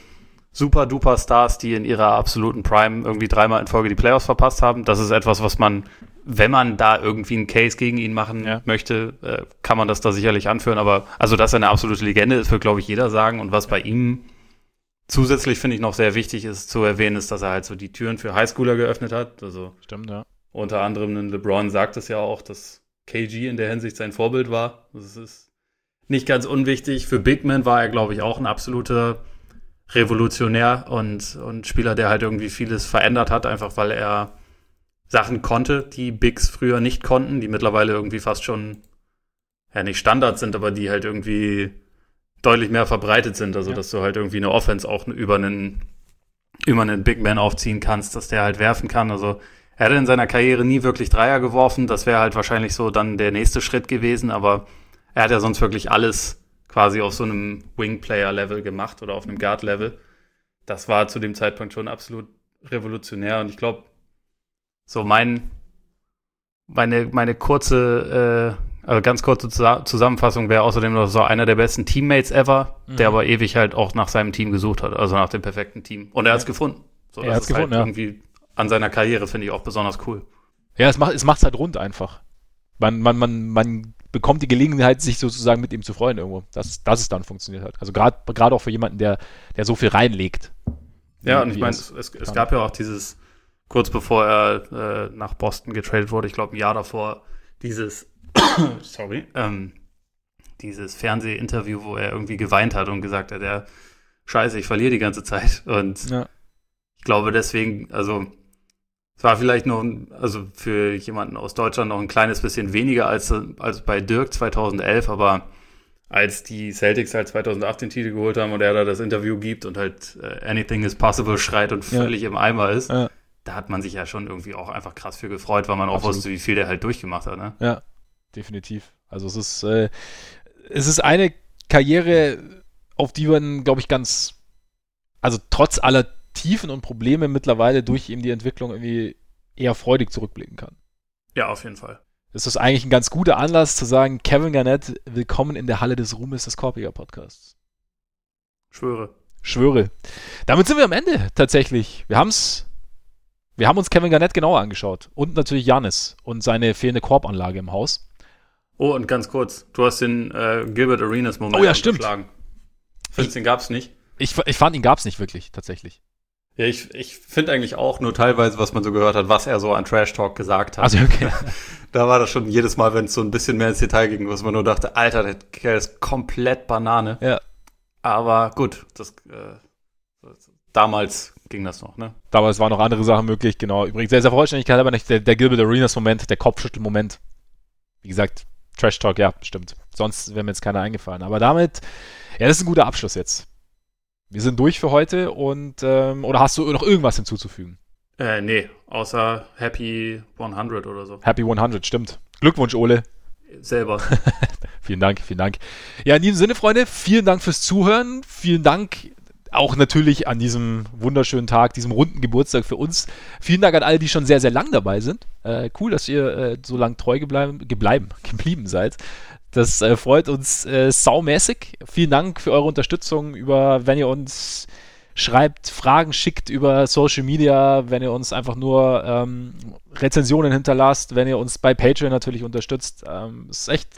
super duper Stars, die in ihrer absoluten Prime irgendwie dreimal in Folge die Playoffs verpasst haben. Das ist etwas, was man wenn man da irgendwie einen Case gegen ihn machen ja. möchte, äh, kann man das da sicherlich anführen. Aber also, dass er eine absolute Legende ist, wird, glaube ich, jeder sagen. Und was bei ihm zusätzlich, finde ich, noch sehr wichtig ist zu erwähnen, ist, dass er halt so die Türen für Highschooler geöffnet hat. Also Stimmt, ja. Unter anderem LeBron sagt es ja auch, dass KG in der Hinsicht sein Vorbild war. Das ist nicht ganz unwichtig. Für Big Man war er, glaube ich, auch ein absoluter Revolutionär und, und Spieler, der halt irgendwie vieles verändert hat, einfach weil er Sachen konnte, die Bigs früher nicht konnten, die mittlerweile irgendwie fast schon, ja, nicht Standard sind, aber die halt irgendwie deutlich mehr verbreitet sind. Also, ja. dass du halt irgendwie eine Offense auch über einen, über einen Big Man aufziehen kannst, dass der halt werfen kann. Also, er hatte in seiner Karriere nie wirklich Dreier geworfen. Das wäre halt wahrscheinlich so dann der nächste Schritt gewesen, aber er hat ja sonst wirklich alles quasi auf so einem Wing-Player-Level gemacht oder auf einem Guard-Level. Das war zu dem Zeitpunkt schon absolut revolutionär und ich glaube, so mein, meine, meine kurze, äh, also ganz kurze Zusammenfassung wäre außerdem noch so einer der besten Teammates ever, mhm. der aber ewig halt auch nach seinem Team gesucht hat, also nach dem perfekten Team. Und er hat es gefunden. So, er hat es gefunden, halt ja. Irgendwie an seiner Karriere finde ich auch besonders cool. Ja, es macht es macht's halt rund einfach. Man, man, man, man bekommt die Gelegenheit, sich sozusagen mit ihm zu freuen irgendwo, dass, dass es dann funktioniert hat. Also gerade gerade auch für jemanden, der, der so viel reinlegt. Ja, und ich meine, es, es, es, gab ja auch dieses, kurz bevor er äh, nach Boston getradet wurde, ich glaube ein Jahr davor, dieses, sorry, ähm, dieses Fernsehinterview, wo er irgendwie geweint hat und gesagt hat, ja, scheiße, ich verliere die ganze Zeit. Und ja. ich glaube deswegen, also es war vielleicht noch, also für jemanden aus Deutschland noch ein kleines bisschen weniger als, als bei Dirk 2011, aber als die Celtics halt 2008 den Titel geholt haben und er da das Interview gibt und halt uh, Anything is possible schreit und völlig ja. im Eimer ist, ja da hat man sich ja schon irgendwie auch einfach krass für gefreut, weil man auch Absolut. wusste, wie viel der halt durchgemacht hat. Ne? Ja, definitiv. Also es ist, äh, es ist eine Karriere, auf die man, glaube ich, ganz, also trotz aller Tiefen und Probleme mittlerweile durch eben die Entwicklung irgendwie eher freudig zurückblicken kann. Ja, auf jeden Fall. Es ist eigentlich ein ganz guter Anlass zu sagen, Kevin Garnett, willkommen in der Halle des Ruhmes des Korpiger Podcasts. Schwöre. Schwöre. Damit sind wir am Ende tatsächlich. Wir haben es wir haben uns Kevin Garnett genauer angeschaut. Und natürlich Janis und seine fehlende Korbanlage im Haus. Oh, und ganz kurz, du hast den äh, Gilbert Arenas Moment oh, ja, stimmt. Findest den gab's nicht? Ich, ich fand ihn gab's nicht wirklich, tatsächlich. Ja, ich, ich finde eigentlich auch nur teilweise, was man so gehört hat, was er so an Trash Talk gesagt hat. Also okay. da war das schon jedes Mal, wenn es so ein bisschen mehr ins Detail ging, was man nur dachte, Alter, der Kerl ist komplett Banane. Ja. Aber gut, das äh, damals ging das noch, ne? Damals waren noch andere Sachen möglich, genau. Übrigens, sehr, sehr Vollständigkeit aber nicht der, der Gilbert Arenas-Moment, der Kopfschüttel-Moment. Wie gesagt, Trash Talk, ja, stimmt. Sonst wäre mir jetzt keiner eingefallen. Aber damit, ja, das ist ein guter Abschluss jetzt. Wir sind durch für heute und, ähm, oder hast du noch irgendwas hinzuzufügen? Äh, nee, außer Happy 100 oder so. Happy 100, stimmt. Glückwunsch, Ole. Selber. vielen Dank, vielen Dank. Ja, in diesem Sinne, Freunde, vielen Dank fürs Zuhören. Vielen Dank auch natürlich an diesem wunderschönen Tag, diesem runden Geburtstag für uns. Vielen Dank an alle, die schon sehr, sehr lang dabei sind. Äh, cool, dass ihr äh, so lang treu gebleiben, gebleiben, geblieben seid. Das äh, freut uns äh, saumäßig. Vielen Dank für eure Unterstützung über, wenn ihr uns schreibt, Fragen schickt über Social Media, wenn ihr uns einfach nur ähm, Rezensionen hinterlasst, wenn ihr uns bei Patreon natürlich unterstützt. Ähm, ist echt,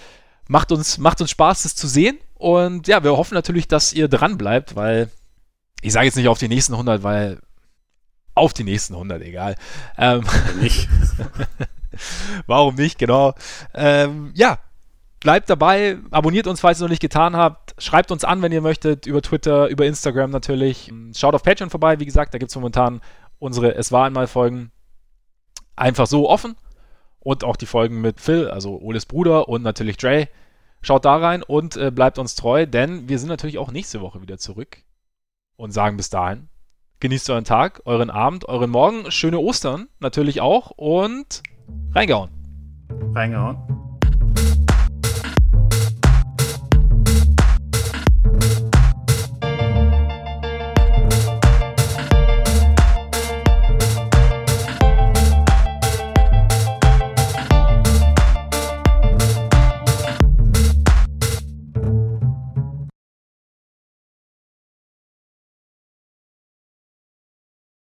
macht uns, macht uns Spaß, das zu sehen. Und ja, wir hoffen natürlich, dass ihr dran bleibt, weil ich sage jetzt nicht auf die nächsten 100, weil auf die nächsten 100, egal. Ähm, nicht. Warum nicht, genau. Ähm, ja, bleibt dabei, abonniert uns, falls ihr noch nicht getan habt. Schreibt uns an, wenn ihr möchtet, über Twitter, über Instagram natürlich. Schaut auf Patreon vorbei, wie gesagt, da gibt es momentan unsere Es war einmal Folgen einfach so offen. Und auch die Folgen mit Phil, also Oles Bruder und natürlich Dre. Schaut da rein und äh, bleibt uns treu, denn wir sind natürlich auch nächste Woche wieder zurück und sagen bis dahin, genießt euren Tag, euren Abend, euren Morgen, schöne Ostern natürlich auch und reingehauen. Reingehauen.